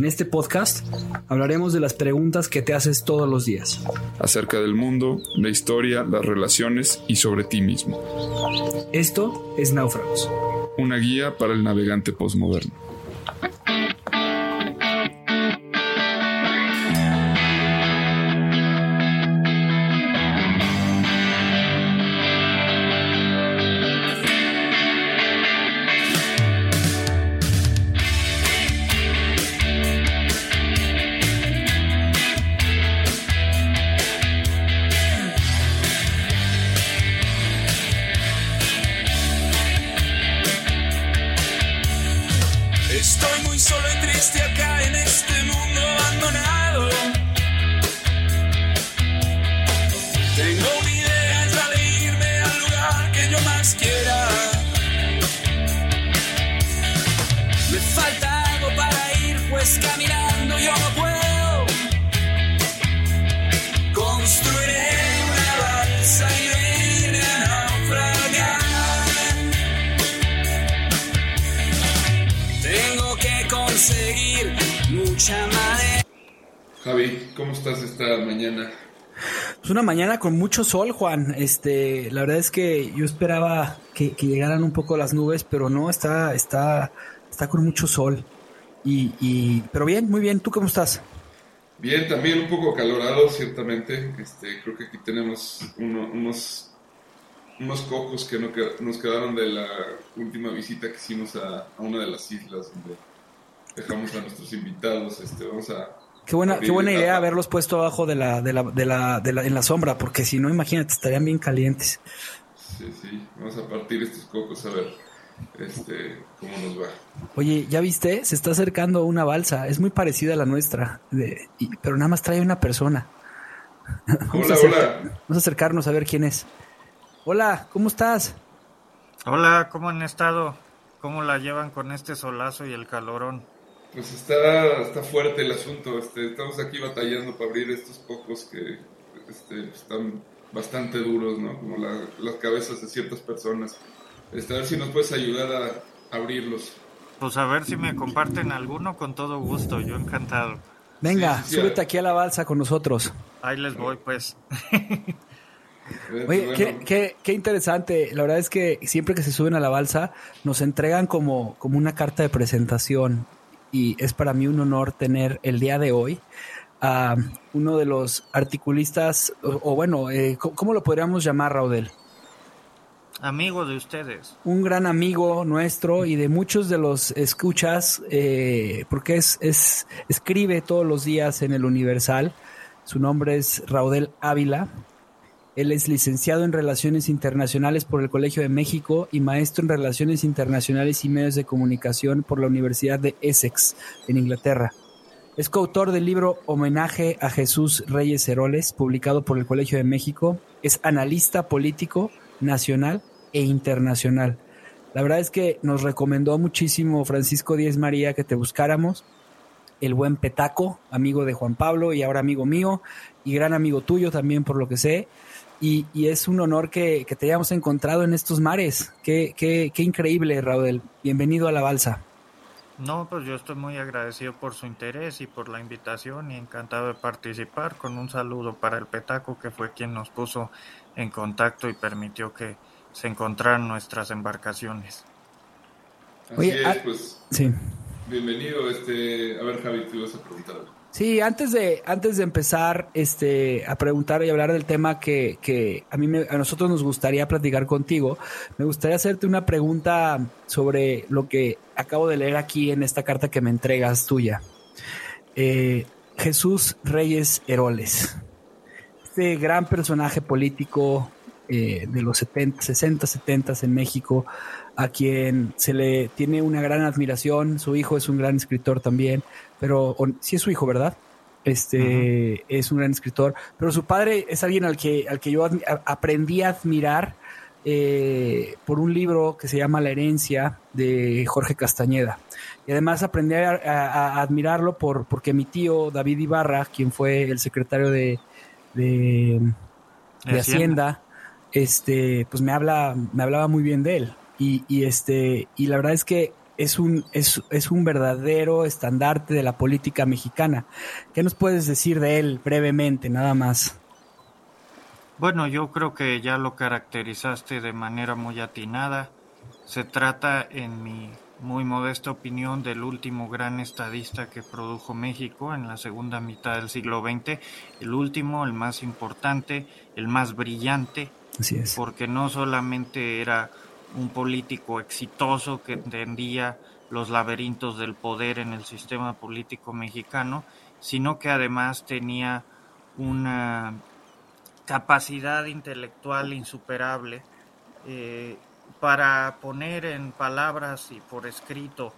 En este podcast hablaremos de las preguntas que te haces todos los días. Acerca del mundo, la historia, las relaciones y sobre ti mismo. Esto es Náufragos. Una guía para el navegante postmoderno. Mucho sol, Juan. Este, la verdad es que yo esperaba que, llegaran un poco las nubes, pero no, está, está, está con mucho sol. Y, pero bien, muy bien. ¿Tú cómo estás? Bien, también un poco calorado, ciertamente. Este, creo que aquí tenemos unos, unos cocos que no, nos quedaron de la última visita que hicimos a, a una de las islas donde dejamos a nuestros invitados. Este, vamos a Qué buena, qué buena idea haberlos puesto abajo de la, de la, de la, de la, en la sombra, porque si no, imagínate, estarían bien calientes. Sí, sí, vamos a partir estos cocos a ver este, cómo nos va. Oye, ¿ya viste? Se está acercando una balsa, es muy parecida a la nuestra, de, pero nada más trae una persona. Hola, hola. Vamos a acercarnos a ver quién es. Hola, ¿cómo estás? Hola, ¿cómo han estado? ¿Cómo la llevan con este solazo y el calorón? Pues está, está fuerte el asunto. Este, estamos aquí batallando para abrir estos cocos que este, están bastante duros, ¿no? Como las cabezas de ciertas personas. Este, a ver si nos puedes ayudar a abrirlos. Pues a ver si me comparten alguno con todo gusto, yo encantado. Venga, súbete aquí a la balsa con nosotros. Ahí les voy, pues. Oye, qué, qué, qué, interesante. La verdad es que siempre que se suben a la balsa nos entregan como, como una carta de presentación y es para mí un honor tener el día de hoy a uno de los articulistas, o, bueno, eh, ¿cómo lo podríamos llamar, Raudel? Amigo de ustedes. Un gran amigo nuestro y de muchos de los escuchas, eh, porque es, es, escribe todos los días en el Universal. Su nombre es Raudel Ávila. Él es licenciado en Relaciones Internacionales por el Colegio de México y maestro en Relaciones Internacionales y Medios de Comunicación por la Universidad de Essex, en Inglaterra. Es coautor del libro Homenaje a Jesús Reyes Heroles, publicado por el Colegio de México. Es analista político nacional e internacional. La verdad es que nos recomendó muchísimo Francisco Díez María que te buscáramos. El buen Petaco, amigo de Juan Pablo y ahora amigo mío y gran amigo tuyo también por lo que sé. Y, es un honor que, te hayamos encontrado en estos mares. Qué, qué, qué increíble, Raúl. Bienvenido a la balsa. No, pues yo estoy muy agradecido por su interés y por la invitación y encantado de participar con un saludo para el Petaco que fue quien nos puso en contacto y permitió que se encontraran nuestras embarcaciones. Así es, ah, pues. Sí. Bienvenido, este, a ver Javi, te ibas a preguntar Sí, antes de, antes de empezar este, a preguntar y hablar del tema que, que a, mí a nosotros nos gustaría platicar contigo, me gustaría hacerte una pregunta sobre lo que acabo de leer aquí en esta carta que me entregas tuya. Eh, Jesús Reyes Heroles, este gran personaje político eh, de los 70, 60, 70 en México, a quien se le tiene una gran admiración, su hijo es un gran escritor también, pero sí es su hijo, ¿verdad? Este es un gran escritor, pero su padre es alguien al que, al que yo aprendí a admirar eh, por un libro que se llama La herencia de Jorge Castañeda. Y además aprendí a, admirarlo por, porque mi tío David Ibarra, quien fue el secretario de, de, Hacienda, este, pues me habla, me hablaba muy bien de él. Y, y, este, y la verdad es que es un, es, es un verdadero estandarte de la política mexicana. ¿Qué nos puedes decir de él brevemente, nada más? Bueno, yo creo que ya lo caracterizaste de manera muy atinada. Se trata, en mi muy modesta opinión, del último gran estadista que produjo México en la segunda mitad del siglo XX. El último, el más importante, el más brillante. Así es. Porque no solamente era un político exitoso que entendía los laberintos del poder en el sistema político mexicano, sino que además tenía una capacidad intelectual insuperable eh, para poner en palabras y por escrito,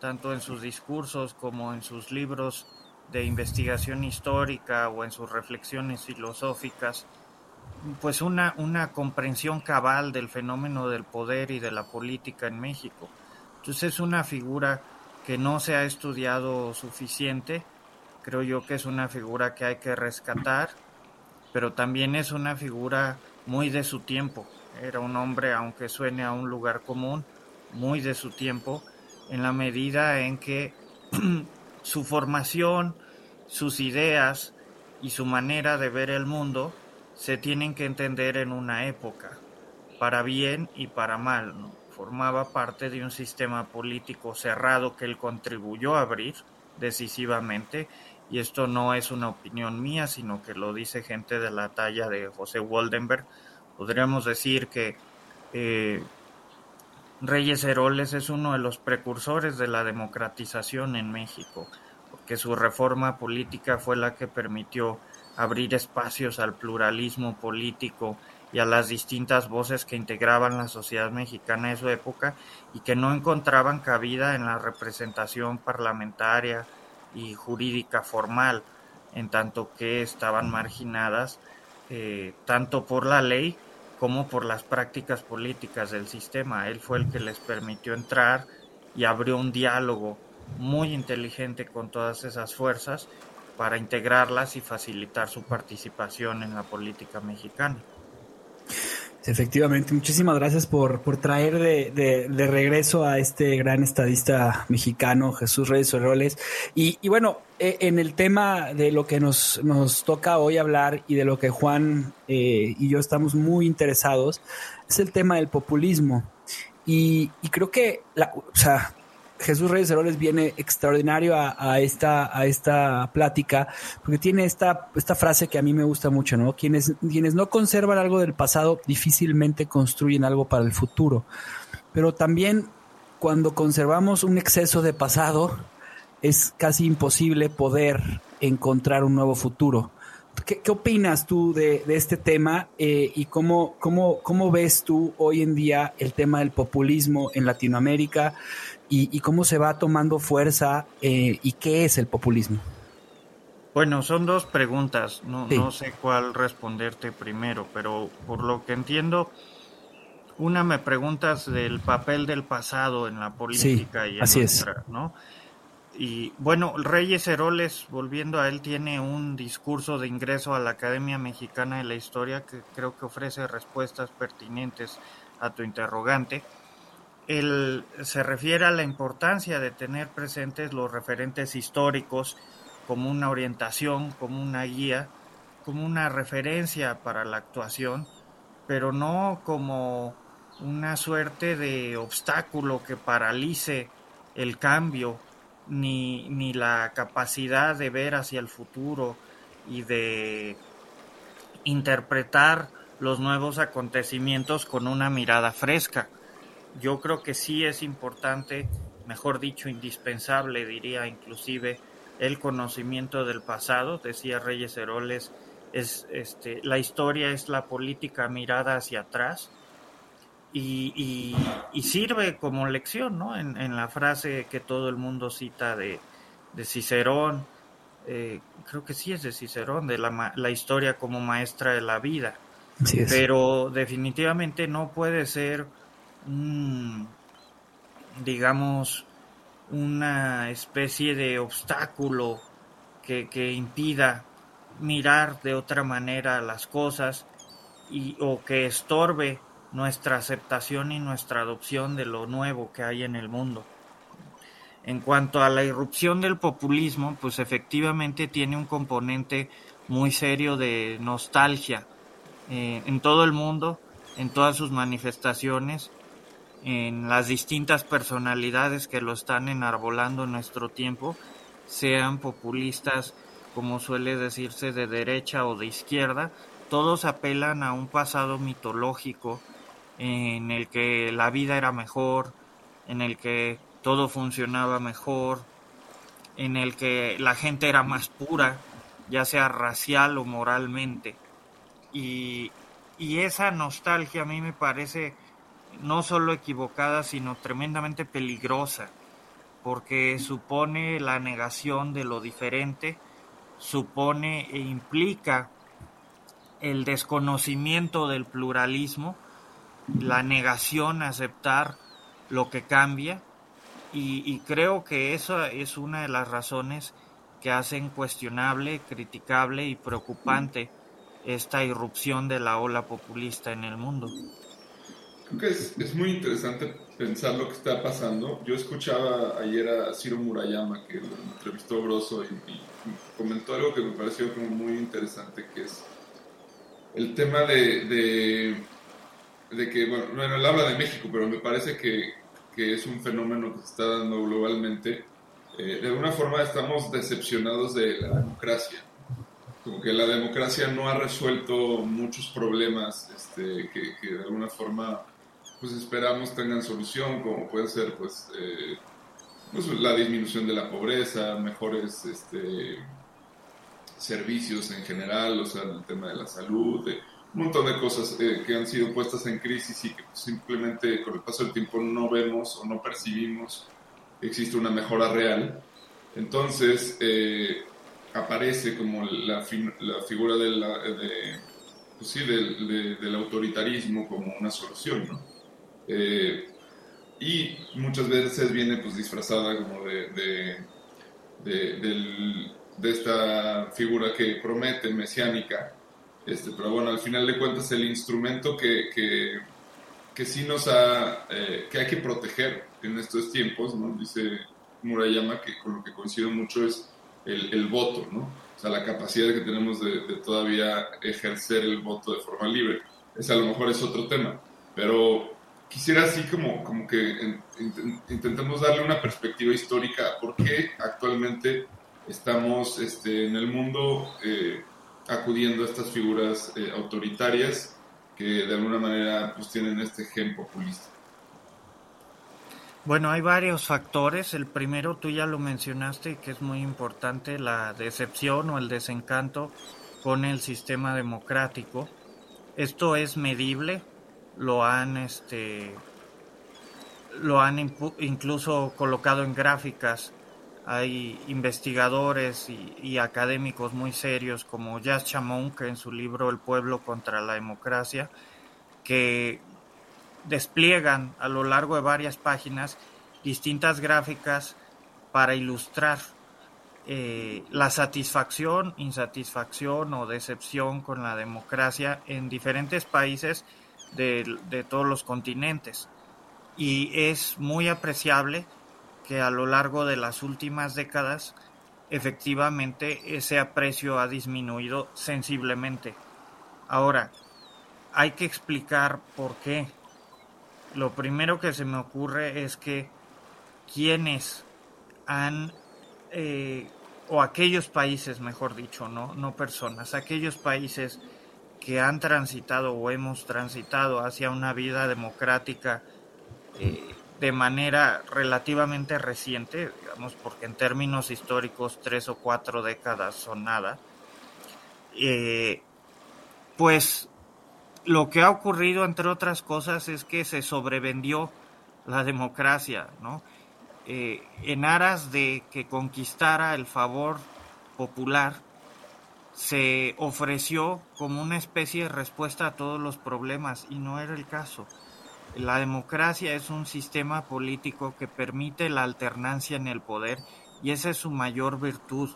tanto en sus discursos como en sus libros de investigación histórica o en sus reflexiones filosóficas, pues una, una comprensión cabal del fenómeno del poder y de la política en México. Entonces es una figura que no se ha estudiado suficiente, creo yo que es una figura que hay que rescatar pero también es una figura muy de su tiempo. Era un hombre, aunque suene a un lugar común, muy de su tiempo, en la medida en que su formación, sus ideas y su manera de ver el mundo se tienen que entender en una época, para bien y para mal. Formaba parte de un sistema político cerrado que él contribuyó a abrir decisivamente y esto no es una opinión mía, sino que lo dice gente de la talla de José Waldenberg, podríamos decir que eh, Reyes Heroles es uno de los precursores de la democratización en México, porque su reforma política fue la que permitió abrir espacios al pluralismo político y a las distintas voces que integraban la sociedad mexicana de su época y que no encontraban cabida en la representación parlamentaria, y jurídica formal, en tanto que estaban marginadas eh, tanto por la ley como por las prácticas políticas del sistema. Él fue el que les permitió entrar y abrió un diálogo muy inteligente con todas esas fuerzas para integrarlas y facilitar su participación en la política mexicana. Efectivamente, muchísimas gracias por, por traer de, de, regreso a este gran estadista mexicano, Jesús Reyes Orroles. Y, bueno, e, en el tema de lo que nos, nos toca hoy hablar y de lo que Juan eh, y yo estamos muy interesados, es el tema del populismo. Y, y creo que, la, o sea, Jesús Reyes Heroles viene extraordinario a, esta, plática, porque tiene esta, esta frase que a mí me gusta mucho, ¿no? Quienes no conservan algo del pasado difícilmente construyen algo para el futuro. Pero también cuando conservamos un exceso de pasado, es casi imposible poder encontrar un nuevo futuro. ¿Qué, opinas tú de, este tema eh, y cómo, cómo, cómo ves tú hoy en día el tema del populismo en Latinoamérica? y, cómo se va tomando fuerza eh, y qué es el populismo. Bueno, son dos preguntas, no, no sé cuál responderte primero, pero por lo que entiendo, una me preguntas del papel del pasado en la política y en así es. ¿no? Y bueno, Reyes Heroles, volviendo a él, tiene un discurso de ingreso a la Academia Mexicana de la Historia que creo que ofrece respuestas pertinentes a tu interrogante. Él se refiere a la importancia de tener presentes los referentes históricos como una orientación, como una guía, como una referencia para la actuación, pero no como una suerte de obstáculo que paralice el cambio, ni, ni la capacidad de ver hacia el futuro y de interpretar los nuevos acontecimientos con una mirada fresca. Yo creo que sí es importante, mejor dicho, indispensable, diría inclusive, el conocimiento del pasado, decía Reyes Heroles, es este, la historia es la política mirada hacia atrás y, sirve como lección, ¿no? En, la frase que todo el mundo cita de, de Cicerón, eh, creo que sí es de Cicerón, de la, la historia como maestra de la vida. Pero definitivamente no puede ser, digamos, una especie de obstáculo que, que, impida mirar de otra manera las cosas y, o que estorbe nuestra aceptación y nuestra adopción de lo nuevo que hay en el mundo. En cuanto a la irrupción del populismo, pues efectivamente tiene un componente muy serio de nostalgia eh, en todo el mundo, en todas sus manifestaciones, en las distintas personalidades que lo están enarbolando en nuestro tiempo, sean populistas, como suele decirse, de derecha o de izquierda, todos apelan a un pasado mitológico en el que la vida era mejor, en el que todo funcionaba mejor, en el que la gente era más pura, ya sea racial o moralmente. Y, esa nostalgia a mí me parece no solo equivocada, sino tremendamente peligrosa, porque supone la negación de lo diferente, supone e implica el desconocimiento del pluralismo, la negación a aceptar lo que cambia y, creo que esa es una de las razones que hacen cuestionable, criticable y preocupante esta irrupción de la ola populista en el mundo. Creo que es, muy interesante pensar lo que está pasando. Yo escuchaba ayer a Ciro Murayama, que lo entrevistó Grosso, y, comentó algo que me pareció muy interesante, que es el tema de, que, bueno, bueno, él habla de México, pero me parece que, que es un fenómeno que se está dando globalmente, eh, de alguna forma estamos decepcionados de la democracia. Como que la democracia no ha resuelto muchos problemas este, que, de alguna forma pues esperamos tengan solución, como puede ser pues, eh, pues, la disminución de la pobreza, mejores este, servicios en general, o sea, el tema de la salud, de, un montón de cosas eh, que han sido puestas en crisis y que simplemente con el paso del tiempo no vemos o no percibimos existe una mejora real. Entonces eh, aparece como la, la figura de la, de, pues sí, del, del, autoritarismo como una solución, ¿no? Eh, y muchas veces viene pues disfrazada como de, de, de, de esta figura que promete, mesiánica, este, pero bueno, al final de cuentas el instrumento que, que, que sí nos ha, eh, que hay que proteger en estos tiempos, ¿no? Dice Murayama que con lo que coincido mucho es el, el voto, ¿no? O sea, la capacidad que tenemos de, todavía ejercer el voto de forma libre. Ese a lo mejor es otro tema, pero quisiera así como, como que intentemos darle una perspectiva histórica a por qué actualmente estamos este, en el mundo eh, acudiendo a estas figuras eh, autoritarias que de alguna manera pues tienen este gen populista. Bueno, hay varios factores. El primero, tú ya lo mencionaste, que es muy importante, la decepción o el desencanto con el sistema democrático. Esto es medible, lo han, este, lo han incluso colocado en gráficas hay investigadores y, académicos muy serios como Jazz Chamon, que en su libro El pueblo contra la democracia, que despliegan a lo largo de varias páginas distintas gráficas para ilustrar eh, la satisfacción, insatisfacción o decepción con la democracia en diferentes países de todos los continentes. Y es muy apreciable que a lo largo de las últimas décadas efectivamente ese aprecio ha disminuido sensiblemente. Ahora, hay que explicar por qué. Lo primero que se me ocurre es que quienes han, eh, o aquellos países, mejor dicho, no, no personas, aquellos países que han transitado o hemos transitado hacia una vida democrática eh, de manera relativamente reciente, digamos, porque en términos históricos tres o cuatro décadas son nada, eh, pues lo que ha ocurrido, entre otras cosas, es que se sobrevendió la democracia, ¿no? Eh, en aras de que conquistara el favor popular se ofreció como una especie de respuesta a todos los problemas y no era el caso. La democracia es un sistema político que permite la alternancia en el poder y esa es su mayor virtud.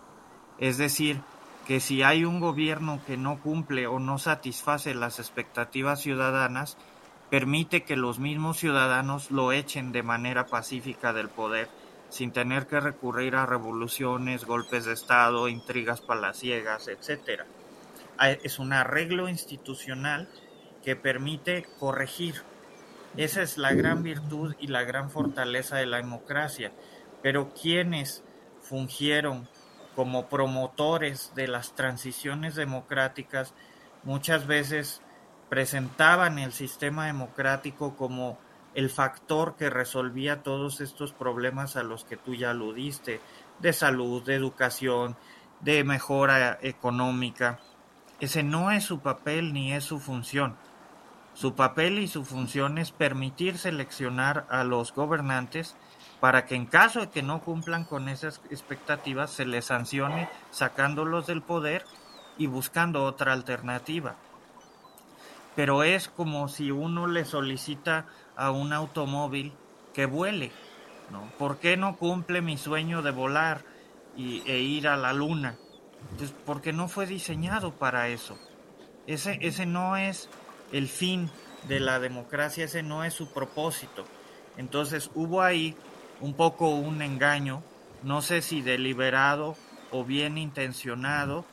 Es decir, que si hay un gobierno que no cumple o no satisface las expectativas ciudadanas, permite que los mismos ciudadanos lo echen de manera pacífica del poder, sin tener que recurrir a revoluciones, golpes de Estado, intrigas palaciegas, etc. Es un arreglo institucional que permite corregir. Esa es la gran virtud y la gran fortaleza de la democracia. Pero quienes fungieron como promotores de las transiciones democráticas muchas veces presentaban el sistema democrático como el factor que resolvía todos estos problemas a los que tú ya aludiste, de salud, de educación, de mejora económica. Ese no es su papel ni es su función. Su papel y su función es permitir seleccionar a los gobernantes para que en caso de que no cumplan con esas expectativas se les sancione sacándolos del poder y buscando otra alternativa. Pero es como si uno le solicita a un automóvil que vuele, ¿no? ¿Por qué no cumple mi sueño de volar y, e ir a la luna? Porque no fue diseñado para eso. Ese, ese no es el fin de la democracia, ese no es su propósito. Entonces hubo ahí un poco un engaño, no sé si deliberado o bien intencionado,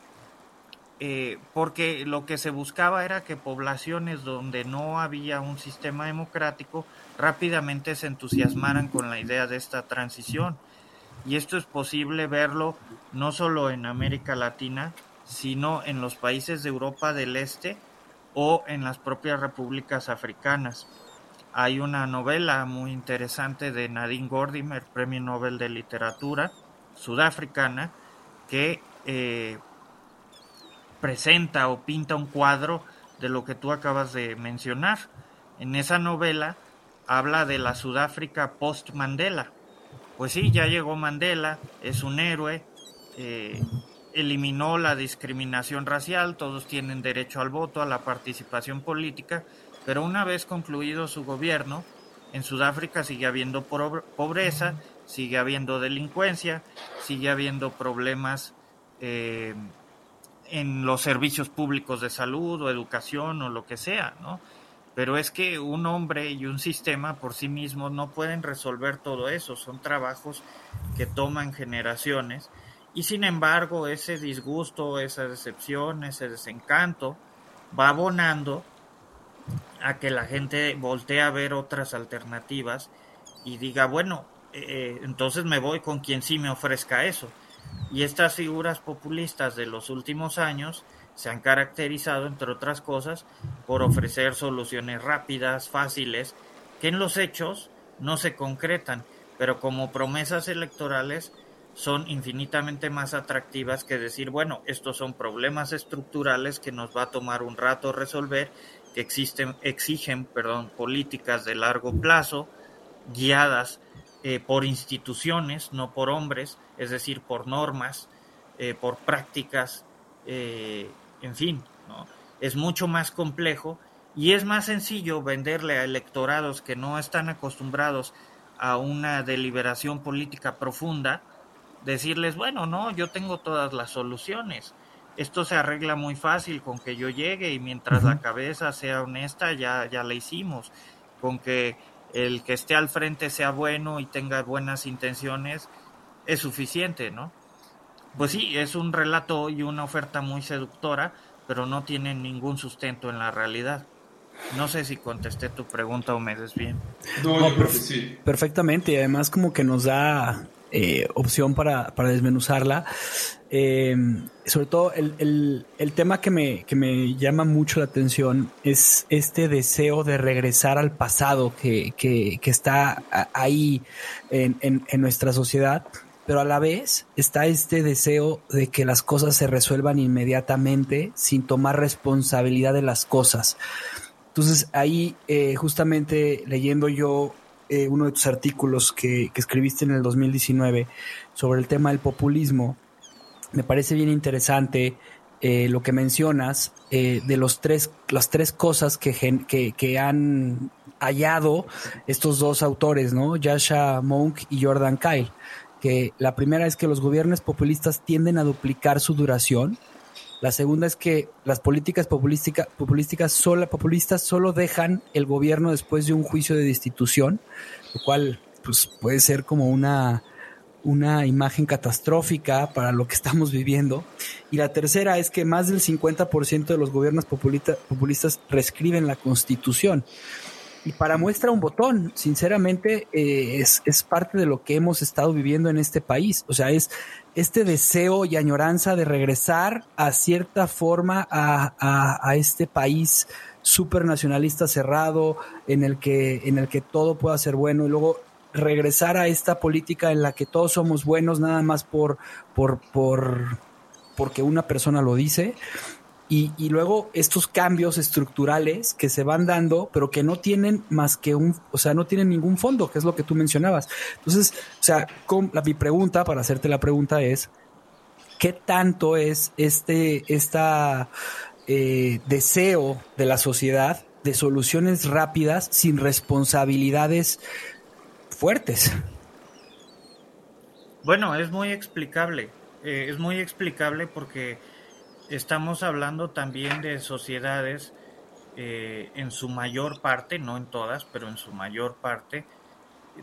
eh, porque lo que se buscaba era que poblaciones donde no había un sistema democrático rápidamente se entusiasmaran con la idea de esta transición. Y esto es posible verlo no solo en América Latina, sino en los países de Europa del Este o en las propias repúblicas africanas. Hay una novela muy interesante de Nadine Gordimer, Premio Nobel de Literatura sudafricana, que eh, presenta o pinta un cuadro de lo que tú acabas de mencionar. En esa novela habla de la Sudáfrica post-Mandela. Pues sí, ya llegó Mandela, es un héroe, eh, eliminó la discriminación racial, todos tienen derecho al voto, a la participación política, pero una vez concluido su gobierno, en Sudáfrica sigue habiendo pobreza, sigue habiendo delincuencia, sigue habiendo problemas eh, en los servicios públicos de salud o educación o lo que sea, ¿no? Pero es que un hombre y un sistema por sí mismos no pueden resolver todo eso, son trabajos que toman generaciones y sin embargo ese disgusto, esa decepción, ese desencanto va abonando a que la gente voltee a ver otras alternativas y diga, bueno, eh, entonces me voy con quien sí me ofrezca eso. Y estas figuras populistas de los últimos años se han caracterizado, entre otras cosas, por ofrecer soluciones rápidas, fáciles, que en los hechos no se concretan, pero como promesas electorales son infinitamente más atractivas que decir, bueno, estos son problemas estructurales que nos va a tomar un rato resolver que existen, exigen perdón, políticas de largo plazo, guiadas eh, por instituciones, no por hombres, es decir, por normas, eh, por prácticas, eh, en fin, ¿no? es mucho más complejo y es más sencillo venderle a electorados que no están acostumbrados a una deliberación política profunda, decirles, bueno, no, yo tengo todas las soluciones, esto se arregla muy fácil con que yo llegue y mientras la cabeza sea honesta ya, ya la hicimos. Con que el que esté al frente sea bueno y tenga buenas intenciones es suficiente, ¿no? Pues sí, es un relato y una oferta muy seductora, pero no tiene ningún sustento en la realidad. No sé si contesté tu pregunta o me des bien. No, yo creo que sí. Perfectamente, y además como que nos da eh, opción para, para desmenuzarla. Eh, sobre todo el, tema que me, que me, llama mucho la atención es este deseo de regresar al pasado que, está ahí en, en, nuestra sociedad, pero a la vez está este deseo de que las cosas se resuelvan inmediatamente sin tomar responsabilidad de las cosas. Entonces ahí eh, justamente leyendo yo eh, uno de tus artículos que, escribiste en el 2019 sobre el tema del populismo, me parece bien interesante eh, lo que mencionas eh, de los tres, las tres cosas que, que, que, han hallado estos dos autores, ¿no? Yasha Monk y Jordan Kyle. Que la primera es que los gobiernos populistas tienden a duplicar su duración. La segunda es que las políticas populísticas solo, populistas solo dejan el gobierno después de un juicio de destitución, lo cual pues, puede ser como una una imagen catastrófica para lo que estamos viviendo. Y la tercera es que más del 50% de los gobiernos populistas reescriben la constitución. Y para muestra un botón, sinceramente, eh, es, es, parte de lo que hemos estado viviendo en este país. O sea, es este deseo y añoranza de regresar a cierta forma a, a, este país súper nacionalista cerrado, en el que, en el que todo pueda ser bueno. Y luego regresar a esta política en la que todos somos buenos nada más por, por, por porque una persona lo dice. Y, luego estos cambios estructurales que se van dando, pero que no tienen más que un, o sea, no tienen ningún fondo, que es lo que tú mencionabas. Entonces, o sea, la, mi pregunta, para hacerte la pregunta es, ¿qué tanto es este esta, eh, deseo de la sociedad de soluciones rápidas sin responsabilidades fuertes. Bueno, es muy explicable. Eh, es muy explicable porque estamos hablando también de sociedades eh, en su mayor parte, no en todas, pero en su mayor parte,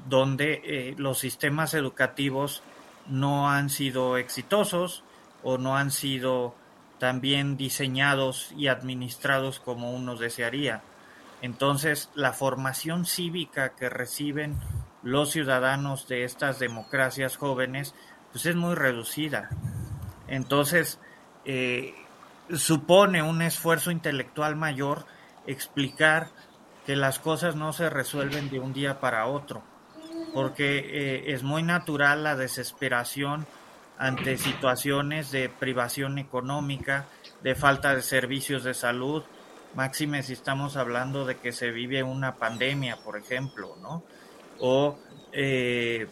donde eh, los sistemas educativos no han sido exitosos o no han sido también diseñados y administrados como uno desearía. Entonces, la formación cívica que reciben los ciudadanos de estas democracias jóvenes, pues es muy reducida. Entonces, eh, supone un esfuerzo intelectual mayor explicar que las cosas no se resuelven de un día para otro, porque eh, es muy natural la desesperación ante situaciones de privación económica, de falta de servicios de salud, máxime si estamos hablando de que se vive una pandemia, por ejemplo, ¿no? o eh,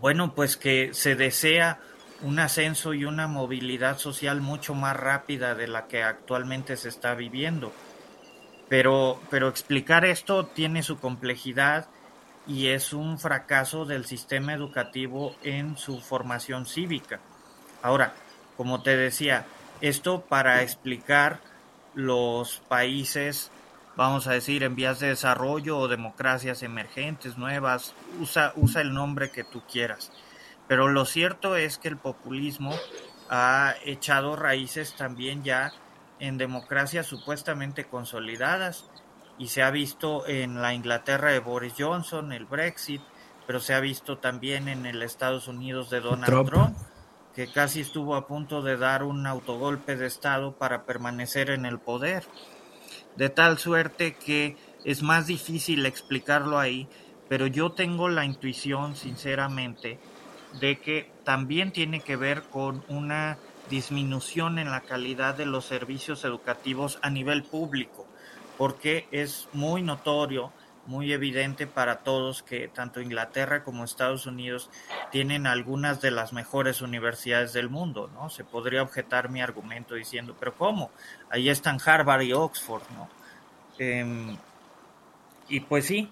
bueno, pues que se desea un ascenso y una movilidad social mucho más rápida de la que actualmente se está viviendo. Pero, pero explicar esto tiene su complejidad y es un fracaso del sistema educativo en su formación cívica. Ahora, como te decía, esto para explicar los países vamos a decir, en vías de desarrollo o democracias emergentes, nuevas, usa, usa el nombre que tú quieras. Pero lo cierto es que el populismo ha echado raíces también ya en democracias supuestamente consolidadas y se ha visto en la Inglaterra de Boris Johnson, el Brexit, pero se ha visto también en el Estados Unidos de Donald Trump, que casi estuvo a punto de dar un autogolpe de Estado para permanecer en el poder. De tal suerte que es más difícil explicarlo ahí, pero yo tengo la intuición, sinceramente, de que también tiene que ver con una disminución en la calidad de los servicios educativos a nivel público, porque es muy notorio muy evidente para todos que tanto Inglaterra como Estados Unidos tienen algunas de las mejores universidades del mundo, ¿no? Se podría objetar mi argumento diciendo, pero ¿cómo? Ahí están Harvard y Oxford, ¿no? Em, y pues sí,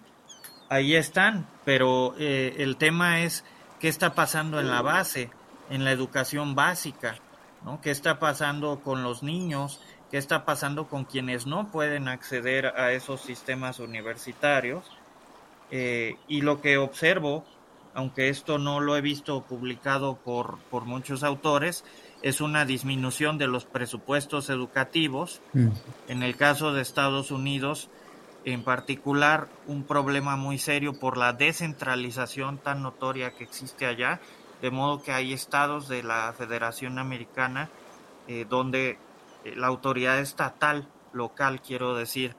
ahí están, pero eh, el tema es qué está pasando en la base, en la educación básica, ¿no? ¿Qué está pasando con los niños? qué está pasando con quienes no pueden acceder a esos sistemas universitarios. Eh, y lo que observo, aunque esto no lo he visto publicado por, por muchos autores, es una disminución de los presupuestos educativos. Mm. En el caso de Estados Unidos, en particular, un problema muy serio por la descentralización tan notoria que existe allá, de modo que hay estados de la Federación Americana eh, donde eh, la autoridad estatal, local quiero decir,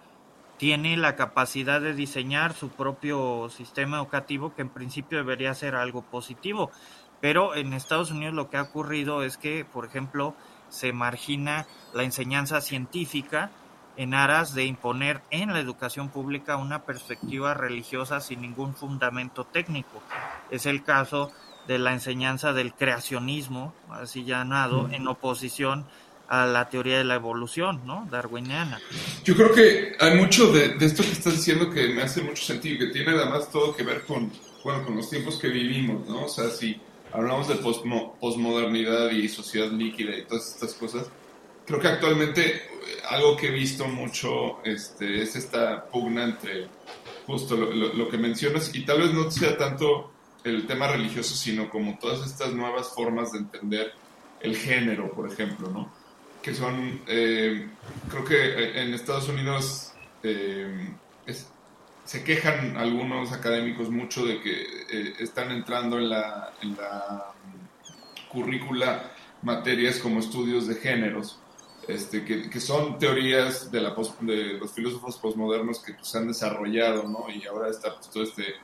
tiene la capacidad de diseñar su propio sistema educativo que en principio debería ser algo positivo. Pero en Estados Unidos lo que ha ocurrido es que, por ejemplo, se margina la enseñanza científica en aras de imponer en la educación pública una perspectiva religiosa sin ningún fundamento técnico. Es el caso de la enseñanza del creacionismo, así llamado, en oposición a la teoría de la evolución, ¿no? Darwiniana. Yo creo que hay mucho de, esto que estás diciendo que me hace mucho sentido, que tiene además todo que ver con, bueno, con los tiempos que vivimos, ¿no? O sea, si hablamos de posmodernidad y sociedad líquida y todas estas cosas, creo que actualmente eh, algo que he visto mucho este, es esta pugna entre justo lo, que mencionas y tal vez no sea tanto el tema religioso, sino como todas estas nuevas formas de entender el género, por ejemplo, ¿no? Que son, eh, creo que en Estados Unidos eh, se quejan algunos académicos mucho de que están entrando en la, en la currícula materias como estudios de géneros este, que, son teorías de, los filósofos posmodernos que pues, han desarrollado, ¿no? Y ahora está pues, todo este,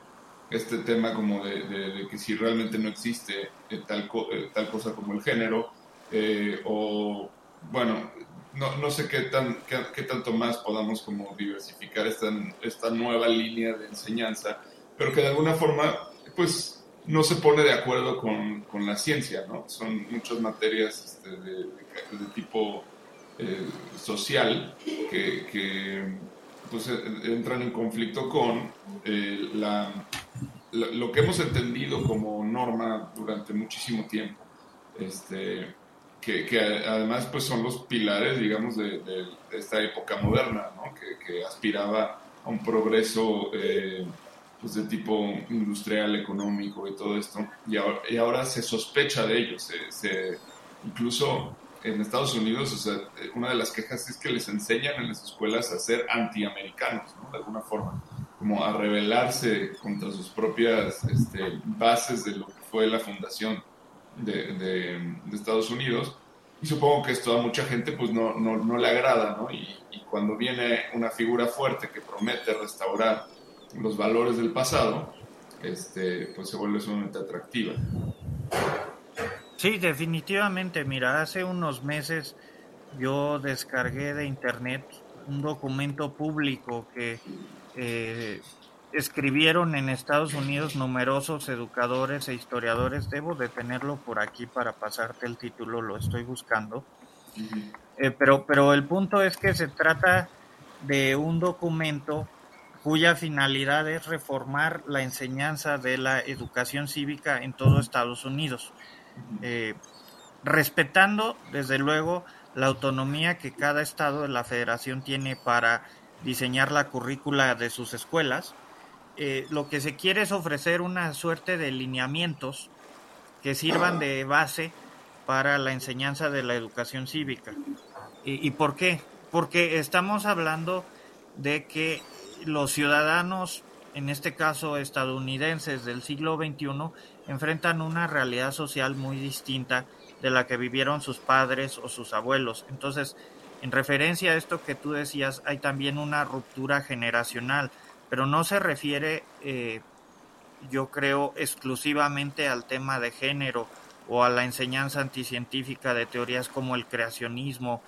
este tema como de, que si realmente no existe eh, tal, eh, tal cosa como el género, eh, o, bueno, no, no sé qué, tan, qué, tanto más podamos como diversificar esta, esta nueva línea de enseñanza, pero que de alguna forma, pues, no se pone de acuerdo con, con la ciencia, ¿no? Son muchas materias este, de tipo eh, social que, pues, eh, entran en conflicto con eh, la, lo que hemos entendido como norma durante muchísimo tiempo. Este, que, además pues son los pilares, digamos, de, esta época moderna, ¿no? que, aspiraba a un progreso pues de tipo industrial, económico y todo esto, y ahora, y ahora se sospecha de ellos, se, se, incluso en Estados Unidos, o sea, una de las quejas es que les enseñan en las escuelas a ser antiamericanos, ¿no? De alguna forma, como a rebelarse contra sus propias este, bases de lo que fue la fundación de, de, Estados Unidos. Y supongo que esto a mucha gente pues no, no, no le agrada, ¿no? Y, y, cuando viene una figura fuerte que promete restaurar los valores del pasado, este, pues se vuelve sumamente atractiva. Sí, definitivamente. Mira, hace unos meses yo descargué de internet un documento público que eh, escribieron en Estados Unidos numerosos educadores e historiadores. Debo de tenerlo por aquí para pasarte el título, lo estoy buscando. Eh, pero, pero el punto es que se trata de un documento cuya finalidad es reformar la enseñanza de la educación cívica en todo Estados Unidos. Eh, respetando desde luego la autonomía que cada estado de la federación tiene para diseñar la currícula de sus escuelas. Eh, lo que se quiere es ofrecer una suerte de lineamientos que sirvan de base para la enseñanza de la educación cívica. ¿Y, y por qué? Porque estamos hablando de que los ciudadanos, en este caso estadounidenses del siglo XXI, enfrentan una realidad social muy distinta de la que vivieron sus padres o sus abuelos. Entonces, en referencia a esto que tú decías, hay también una ruptura generacional, pero no se refiere, eh, yo creo, exclusivamente al tema de género o a la enseñanza anticientífica de teorías como el creacionismo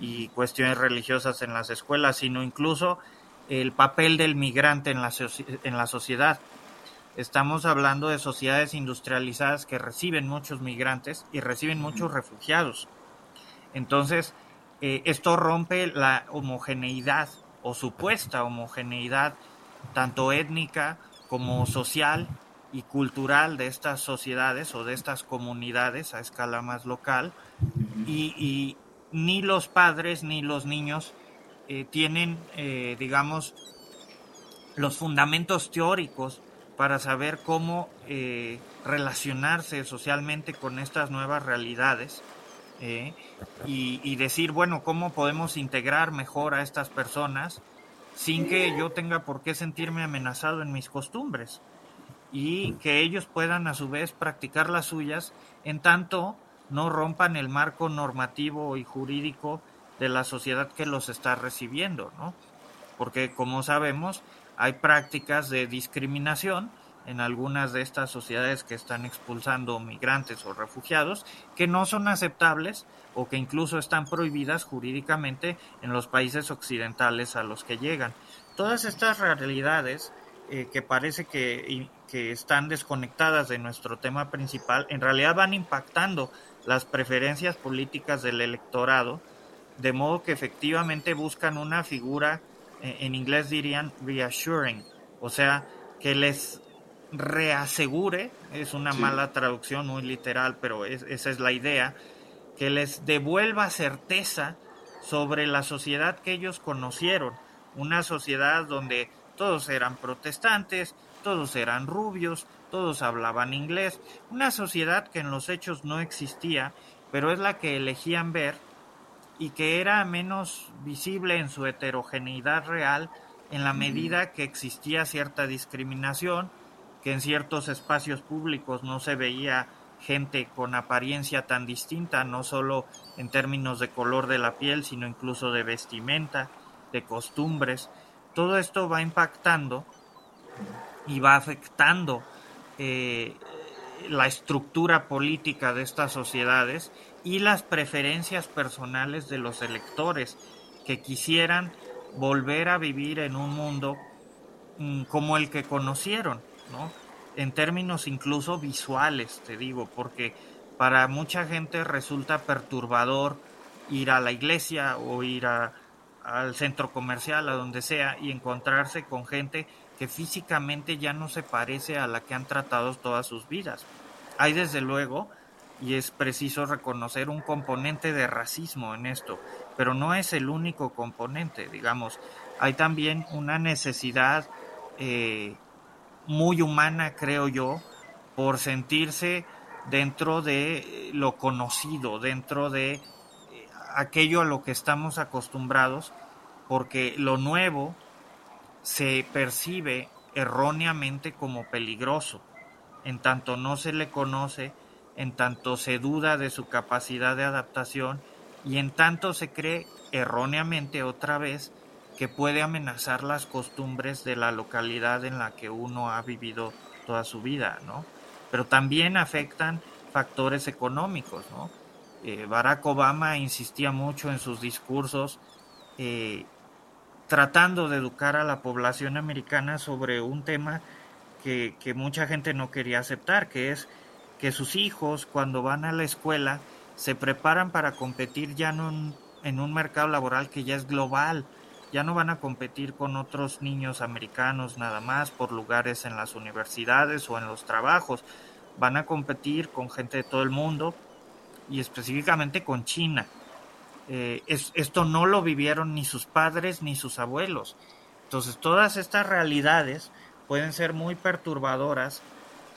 y cuestiones religiosas en las escuelas, sino incluso el papel del migrante en la, en la sociedad. Estamos hablando de sociedades industrializadas que reciben muchos migrantes y reciben muchos refugiados. Entonces, eh, esto rompe la homogeneidad o supuesta homogeneidad, tanto étnica como social y cultural de estas sociedades o de estas comunidades a escala más local. Y, ni los padres ni los niños eh, tienen, eh, digamos, los fundamentos teóricos para saber cómo eh, relacionarse socialmente con estas nuevas realidades eh, y, decir, bueno, cómo podemos integrar mejor a estas personas sin que yo tenga por qué sentirme amenazado en mis costumbres y que ellos puedan a su vez practicar las suyas en tanto no rompan el marco normativo y jurídico de la sociedad que los está recibiendo, ¿no? Porque como sabemos, hay prácticas de discriminación en algunas de estas sociedades que están expulsando migrantes o refugiados que no son aceptables o que incluso están prohibidas jurídicamente en los países occidentales a los que llegan. Todas estas realidades eh, que parece que, que están desconectadas de nuestro tema principal, en realidad van impactando las preferencias políticas del electorado, de modo que efectivamente buscan una figura, en inglés dirían reassuring, o sea, que les reasegure, es una mala traducción muy literal, pero esa es la idea, que les devuelva certeza sobre la sociedad que ellos conocieron, una sociedad donde todos eran protestantes, todos eran rubios, todos hablaban inglés, una sociedad que en los hechos no existía, pero es la que elegían ver y que era menos visible en su heterogeneidad real en la medida que existía cierta discriminación, que en ciertos espacios públicos no se veía gente con apariencia tan distinta, no solo en términos de color de la piel, sino incluso de vestimenta, de costumbres. Todo esto va impactando y va afectando eh, la estructura política de estas sociedades y las preferencias personales de los electores que quisieran volver a vivir en un mundo mm, como el que conocieron, ¿no? En términos incluso visuales, te digo, porque para mucha gente resulta perturbador ir a la iglesia o ir al centro comercial, a donde sea, y encontrarse con gente que físicamente ya no se parece a la que han tratado todas sus vidas. Hay desde luego, y es preciso reconocer un componente de racismo en esto, pero no es el único componente, digamos. Hay también una necesidad eh, muy humana, creo yo, por sentirse dentro de lo conocido, dentro de eh, aquello a lo que estamos acostumbrados, porque lo nuevo se percibe erróneamente como peligroso, en tanto no se le conoce, en tanto se duda de su capacidad de adaptación y en tanto se cree erróneamente otra vez que puede amenazar las costumbres de la localidad en la que uno ha vivido toda su vida, ¿no? Pero también afectan factores económicos, ¿no? Eh, Barack Obama insistía mucho en sus discursos eh, tratando de educar a la población americana sobre un tema que, que mucha gente no quería aceptar, que es que sus hijos cuando van a la escuela se preparan para competir ya en un mercado laboral que ya es global, ya no van a competir con otros niños americanos nada más por lugares en las universidades o en los trabajos, van a competir con gente de todo el mundo y específicamente con China. Eh, esto no lo vivieron ni sus padres ni sus abuelos. Entonces todas estas realidades pueden ser muy perturbadoras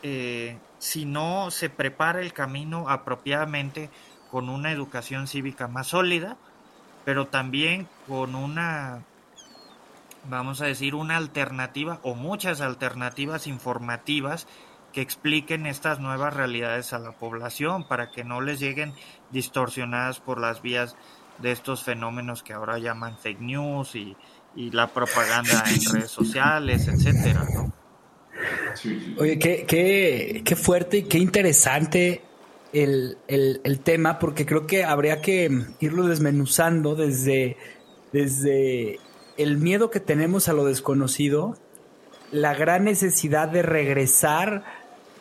eh, si no se prepara el camino apropiadamente con una educación cívica más sólida, pero también con una, vamos a decir, una alternativa o muchas alternativas informativas que expliquen estas nuevas realidades a la población para que no les lleguen distorsionadas por las vías de estos fenómenos que ahora llaman fake news y, la propaganda en redes sociales, etcétera, Oye, qué, qué, qué fuerte y qué interesante el, el, tema porque creo que habría que irlo desmenuzando desde, desde el miedo que tenemos a lo desconocido, la gran necesidad de regresar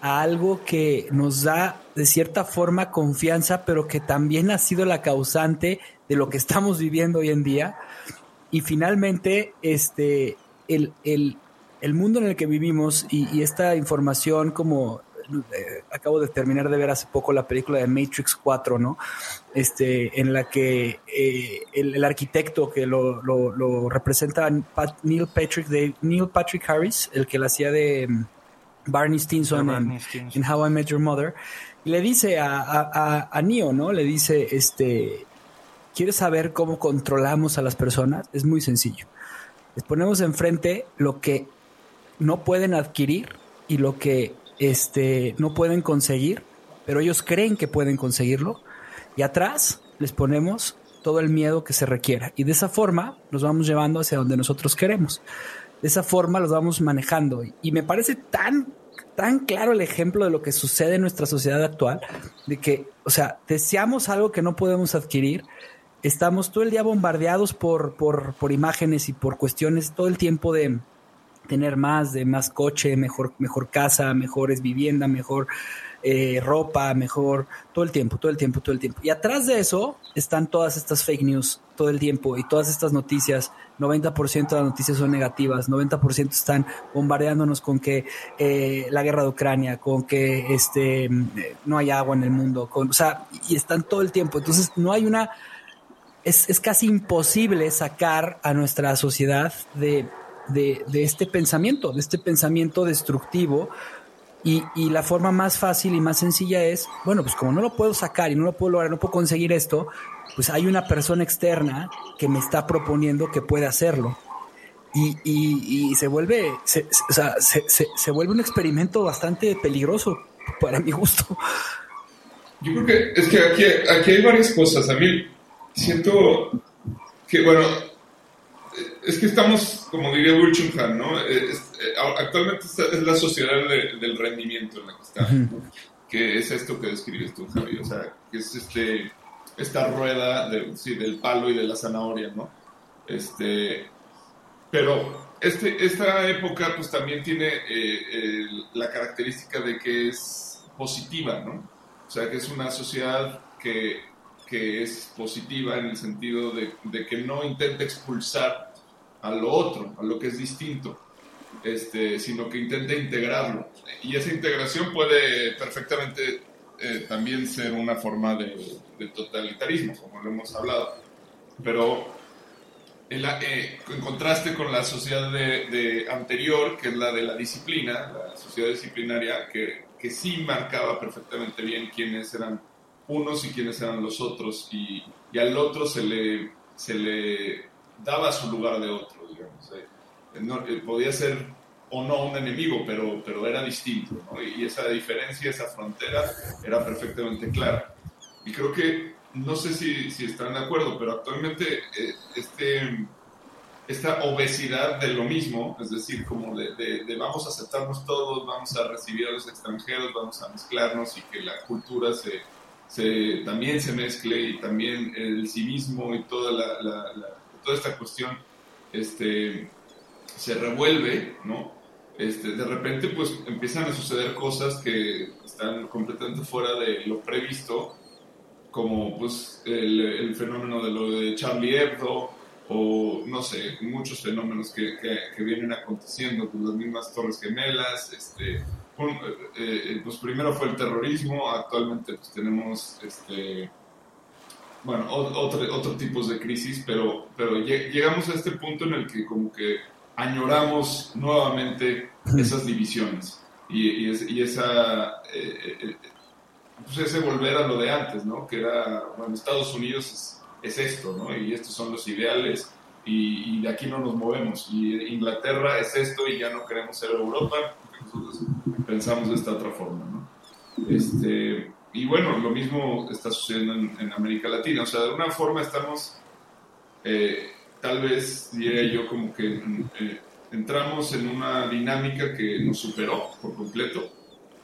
a algo que nos da de cierta forma confianza, pero que también ha sido la causante de lo que estamos viviendo hoy en día. Y finalmente, este, el, el, el mundo en el que vivimos y, y esta información como eh, acabo de terminar de ver hace poco la película de Matrix 4, ¿no? Este, en la que eh, el, arquitecto que lo, lo, representa Neil Patrick, de, Neil Patrick Harris, el que la hacía de mm, Barney Stinson, en, How I Met Your Mother, le dice a, a, a, Neo, ¿no? Le dice, este, ¿quieres saber cómo controlamos a las personas? Es muy sencillo. Les ponemos enfrente lo que no pueden adquirir y lo que este, no pueden conseguir, pero ellos creen que pueden conseguirlo. Y atrás les ponemos todo el miedo que se requiera. Y de esa forma los vamos llevando hacia donde nosotros queremos. De esa forma los vamos manejando. Y me parece tan, tan claro el ejemplo de lo que sucede en nuestra sociedad actual, de que, o sea, deseamos algo que no podemos adquirir. Estamos todo el día bombardeados por, por, por imágenes y por cuestiones todo el tiempo de tener más, de más coche, mejor, mejor casa, mejores vivienda, mejor eh, ropa, mejor, todo el tiempo, todo el tiempo, todo el tiempo. Y atrás de eso están todas estas fake news todo el tiempo y todas estas noticias, 90% de las noticias son negativas, 90% están bombardeándonos con que eh, la guerra de Ucrania, con que este, no hay agua en el mundo, con, o sea, y están todo el tiempo. Entonces, no hay una... Es, es casi imposible sacar a nuestra sociedad de, de, este pensamiento, de este pensamiento destructivo, y, la forma más fácil y más sencilla es, bueno, pues como no lo puedo sacar y no lo puedo lograr, no puedo conseguir esto, pues hay una persona externa que me está proponiendo que puede hacerlo. Y, se vuelve, se, vuelve un experimento bastante peligroso para mi gusto. Yo creo que es que aquí hay varias cosas. A mí siento que, bueno, es que estamos, como diría Will Han, ¿no? Es, eh, actualmente es la sociedad de, del rendimiento en la que estamos, ¿no? que es esto que describes tú, Javi, o sea, que es este, esta rueda de, sí, del palo y de la zanahoria, ¿no? Este, pero este, esta época pues también tiene eh, la característica de que es positiva, ¿no? O sea, que es una sociedad que, que es positiva en el sentido de, de que no intenta expulsar a lo otro, a lo que es distinto, este, sino que intenta integrarlo. Y esa integración puede perfectamente eh, también ser una forma de, de, totalitarismo, como lo hemos hablado. Pero en, la, eh, en contraste con la sociedad de, de, anterior, que es la de la disciplina, la sociedad disciplinaria, que, que sí marcaba perfectamente bien quiénes eran unos y quiénes eran los otros, y, y al otro se le, se le daba su lugar de otro, digamos. Eh, no, eh, podía ser o no un enemigo, pero, pero era distinto, ¿no? y, esa diferencia, esa frontera era perfectamente clara. Y creo que, no sé si, si están de acuerdo, pero actualmente eh, este, esta obesidad de lo mismo, es decir, como de, de, de, vamos a aceptarnos todos, vamos a recibir a los extranjeros, vamos a mezclarnos y que la cultura se, se también se mezcle y también el civismo y toda la, la, la toda esta cuestión este, se revuelve, ¿no? Este, de repente pues empiezan a suceder cosas que están completamente fuera de lo previsto, como pues el, el fenómeno de lo de Charlie Hebdo, o no sé, muchos fenómenos que, que, que vienen aconteciendo, con las mismas Torres Gemelas, este, un, eh, pues primero fue el terrorismo, actualmente pues tenemos este, bueno, otro, otro tipos de crisis, pero, pero llegamos a este punto en el que como que añoramos nuevamente esas divisiones y, y, y esa, eh, eh, pues ese volver a lo de antes, ¿no? Que era, bueno, Estados Unidos es, es esto, ¿no? Y estos son los ideales y, y, de aquí no nos movemos. Y Inglaterra es esto y ya no queremos ser Europa, nosotros pensamos de esta otra forma, ¿no? Este, y bueno, lo mismo está sucediendo en, en, América Latina. O sea, de alguna forma estamos, eh, tal vez diría yo, como que eh, entramos en una dinámica que nos superó por completo,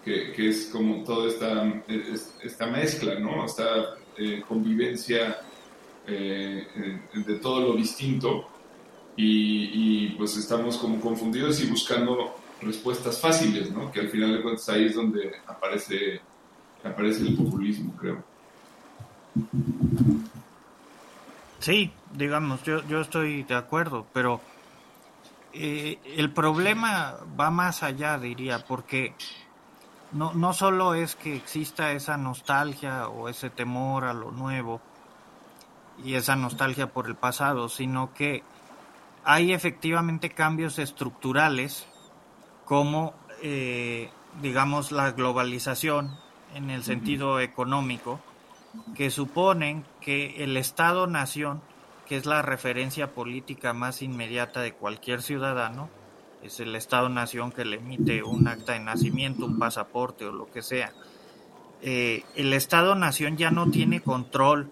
que, que es como toda esta, esta mezcla, ¿no? Esta eh, convivencia eh, de todo lo distinto. Y, y, pues estamos como confundidos y buscando respuestas fáciles, ¿no? Que al final de cuentas ahí es donde aparece aparece el populismo, creo. Sí, digamos, yo, yo estoy de acuerdo, pero eh, el problema va más allá, diría, porque no, no solo es que exista esa nostalgia o ese temor a lo nuevo y esa nostalgia por el pasado, sino que hay efectivamente cambios estructurales como, eh, digamos, la globalización, en el sentido económico, que suponen que el Estado-nación, que es la referencia política más inmediata de cualquier ciudadano, es el Estado-nación que le emite un acta de nacimiento, un pasaporte o lo que sea. Eh, el Estado-nación ya no tiene control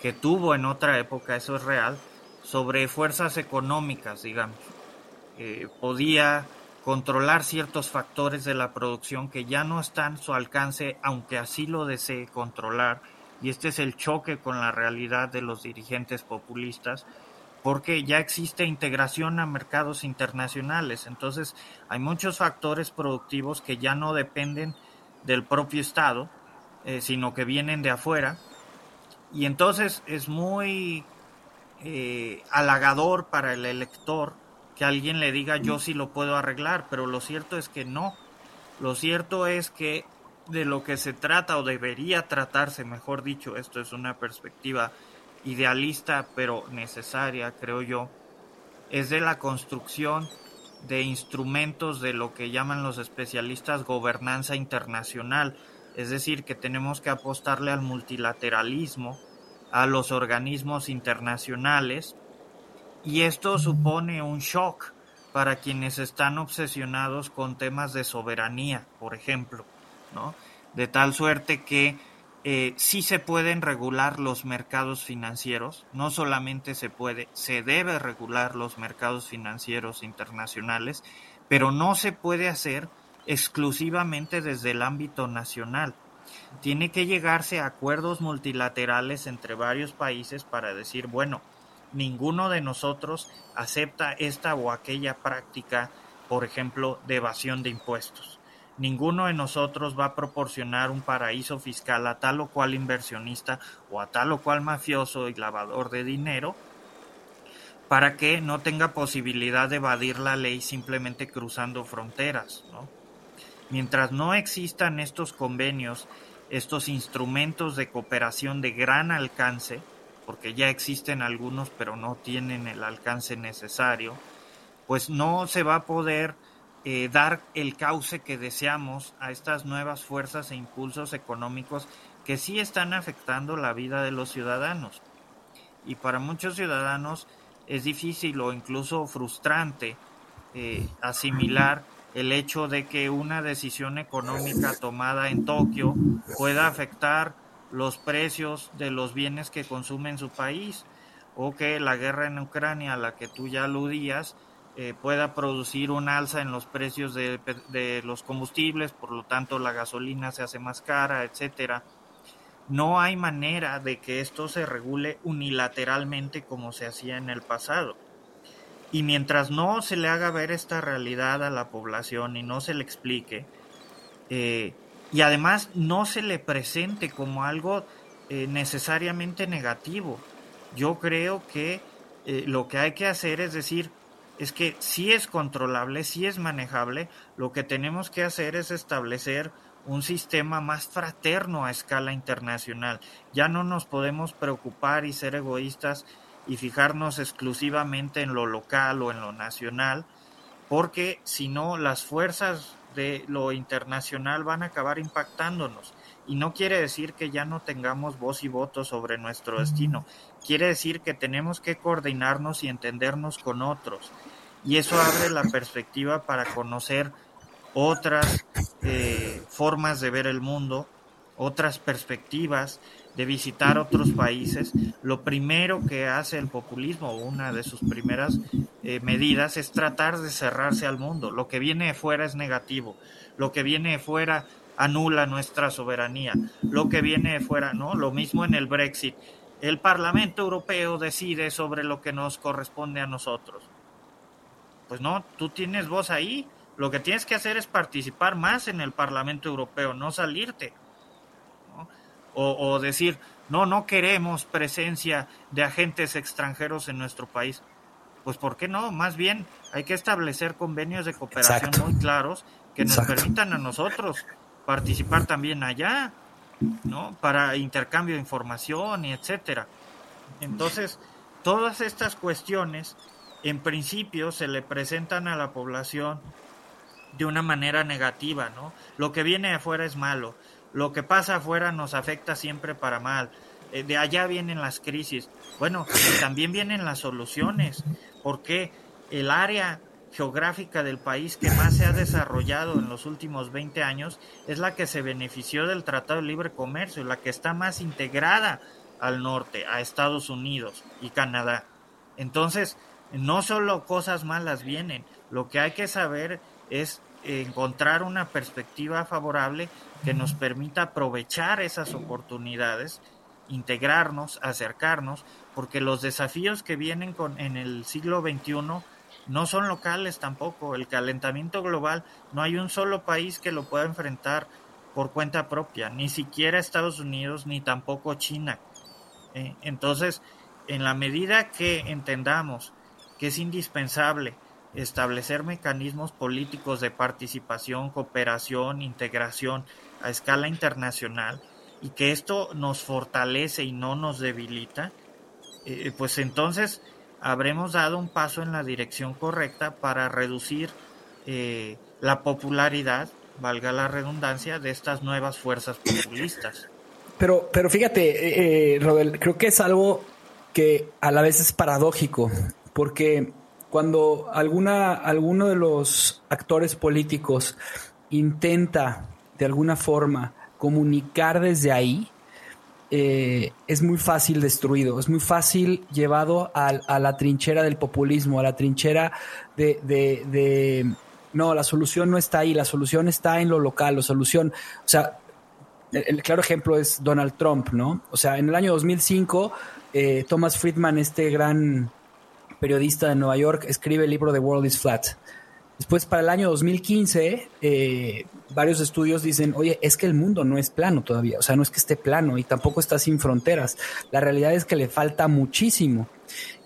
que tuvo en otra época, eso es real, sobre fuerzas económicas, digamos. Eh, podía controlar ciertos factores de la producción que ya no están a su alcance, aunque así lo desee controlar, y este es el choque con la realidad de los dirigentes populistas, porque ya existe integración a mercados internacionales. Entonces, hay muchos factores productivos que ya no dependen del propio Estado, eh, sino que vienen de afuera. Y entonces es muy eh, halagador para el elector que alguien le diga yo sí lo puedo arreglar, pero lo cierto es que no. Lo cierto es que de lo que se trata o debería tratarse, mejor dicho, esto es una perspectiva idealista pero necesaria, creo yo, es de la construcción de instrumentos de lo que llaman los especialistas gobernanza internacional, es decir, que tenemos que apostarle al multilateralismo, a los organismos internacionales, y esto supone un shock para quienes están obsesionados con temas de soberanía, por ejemplo, ¿no? De tal suerte que eh, sí se pueden regular los mercados financieros, no solamente se puede, se debe regular los mercados financieros internacionales, pero no se puede hacer exclusivamente desde el ámbito nacional. Tiene que llegarse a acuerdos multilaterales entre varios países para decir, bueno, ninguno de nosotros acepta esta o aquella práctica, por ejemplo, de evasión de impuestos. Ninguno de nosotros va a proporcionar un paraíso fiscal a tal o cual inversionista o a tal o cual mafioso y lavador de dinero para que no tenga posibilidad de evadir la ley simplemente cruzando fronteras. Mientras no existan estos convenios, estos instrumentos de cooperación de gran alcance, porque ya existen algunos pero no tienen el alcance necesario, pues no se va a poder eh, dar el cauce que deseamos a estas nuevas fuerzas e impulsos económicos que sí están afectando la vida de los ciudadanos. Y para muchos ciudadanos es difícil o incluso frustrante eh, asimilar el hecho de que una decisión económica tomada en Tokio pueda afectar los precios de los bienes que consume en su país o que la guerra en Ucrania a la que tú ya aludías eh, pueda producir un alza en los precios de, los combustibles, por lo tanto la gasolina se hace más cara, etcétera. No hay manera de que esto se regule unilateralmente como se hacía en el pasado. Y mientras no se le haga ver esta realidad a la población y no se le explique, eh, y además no se le presente como algo eh, necesariamente negativo, yo creo que lo que hay que hacer es decir, es que si es controlable, si es manejable, lo que tenemos que hacer es establecer un sistema más fraterno a escala internacional. Ya no nos podemos preocupar y ser egoístas y fijarnos exclusivamente en lo local o en lo nacional, porque si no las fuerzas de lo internacional van a acabar impactándonos. Y no quiere decir que ya no tengamos voz y voto sobre nuestro destino. Quiere decir que tenemos que coordinarnos y entendernos con otros. Y eso abre la perspectiva para conocer otras eh, formas de ver el mundo, otras perspectivas, de visitar otros países. Lo primero que hace el populismo, una de sus primeras eh, medidas, es tratar de cerrarse al mundo. Lo que viene de fuera es negativo. Lo que viene de fuera anula nuestra soberanía. Lo que viene de fuera, ¿no? Lo mismo en el Brexit. El Parlamento Europeo decide sobre lo que nos corresponde a nosotros. Pues no, tú tienes voz ahí. Lo que tienes que hacer es participar más en el Parlamento Europeo, no salirte. O, o decir, no, no queremos presencia de agentes extranjeros en nuestro país. Pues ¿por qué no? Más bien hay que establecer convenios de cooperación muy claros que nos permitan a nosotros participar también allá, ¿no? Para intercambio de información y etcétera. Entonces, todas estas cuestiones en principio se le presentan a la población de una manera negativa, ¿no? Lo que viene de afuera es malo, lo que pasa afuera nos afecta siempre para mal, eh, de allá vienen las crisis, bueno, también vienen las soluciones, porque el área geográfica del país que más se ha desarrollado en los últimos 20 años es la que se benefició del Tratado de Libre Comercio, la que está más integrada al norte, a Estados Unidos y Canadá. Entonces, no solo cosas malas vienen, lo que hay que saber es encontrar una perspectiva favorable que nos permita aprovechar esas oportunidades, integrarnos, acercarnos, porque los desafíos que vienen con, en el siglo XXI no son locales tampoco. El calentamiento global, no hay un solo país que lo pueda enfrentar por cuenta propia, ni siquiera Estados Unidos, ni tampoco China. ¿eh? entonces, en la medida que entendamos que es indispensable establecer mecanismos políticos de participación, cooperación, integración a escala internacional y que esto nos fortalece y no nos debilita, eh, pues entonces habremos dado un paso en la dirección correcta para reducir eh, la popularidad, valga la redundancia, de estas nuevas fuerzas populistas. Pero, pero fíjate, eh, Rodel, creo que es algo que a la vez es paradójico, porque cuando alguna, alguno de los actores políticos intenta de alguna forma comunicar desde ahí, eh, es muy fácil destruido, es muy fácil llevado a, la trinchera del populismo, a la trinchera de, de, no, la solución no está ahí, la solución está en lo local, la solución, o sea, el, claro ejemplo es Donald Trump, ¿no? O sea, en el año 2005, eh, Thomas Friedman, este gran periodista de Nueva York, escribe el libro The World is Flat. Después, para el año 2015, eh, varios estudios dicen, oye, es que el mundo no es plano todavía, o sea, no es que esté plano y tampoco está sin fronteras. La realidad es que le falta muchísimo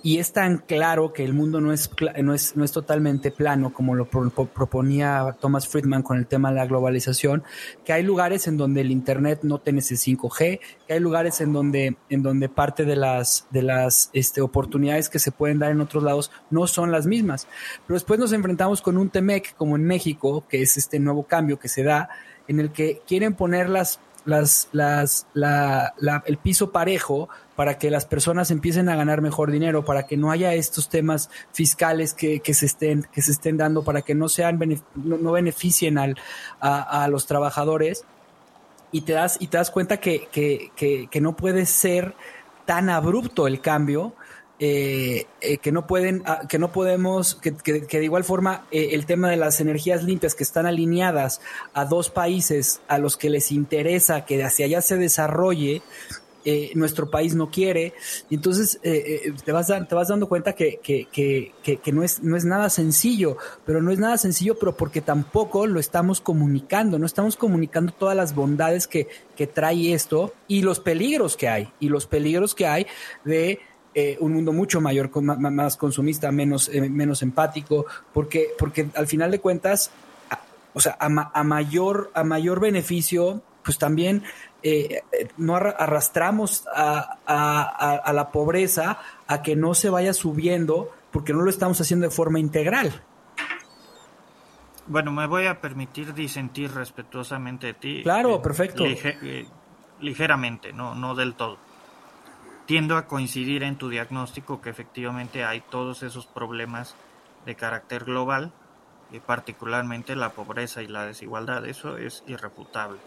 y es tan claro que el mundo no es, no es, no es totalmente plano como lo proponía Thomas Friedman con el tema de la globalización, que hay lugares en donde el Internet no tiene ese 5G, que hay lugares en donde, en donde parte de las, de las este, oportunidades que se pueden dar en otros lados no son las mismas. Pero después nos enfrentamos con un TEMEC como en México, que es este nuevo cambio que se da, en el que quieren poner las las, las, la, el piso parejo para que las personas empiecen a ganar mejor dinero, para que no haya estos temas fiscales que, que se, estén, que se estén dando, para que no, sean no, beneficien al, a, a, los trabajadores. Y te das, y te das cuenta que, que, que no puede ser tan abrupto el cambio eh, eh, que no pueden, ah, que no podemos, que, de igual forma eh, el tema de las energías limpias que están alineadas a dos países a los que les interesa que hacia allá se desarrolle, nuestro país no quiere. Y entonces te, vas te vas dando cuenta que, que, que, no, es, no es nada sencillo, pero no es nada sencillo, pero porque tampoco lo estamos comunicando, no estamos comunicando todas las bondades que, que trae esto y los peligros que hay, y los peligros que hay de eh, un mundo mucho mayor, más consumista, menos, eh, menos empático, porque, porque al final de cuentas, o sea, a, mayor, a mayor beneficio, pues también eh, no arrastramos a, a, la pobreza a que no se vaya subiendo porque no lo estamos haciendo de forma integral. Bueno, me voy a permitir disentir respetuosamente de ti. Claro, perfecto. ligeramente, no, no del todo tiendo a coincidir en tu diagnóstico que efectivamente hay todos esos problemas de carácter global, y particularmente la pobreza y la desigualdad, eso es irrefutable.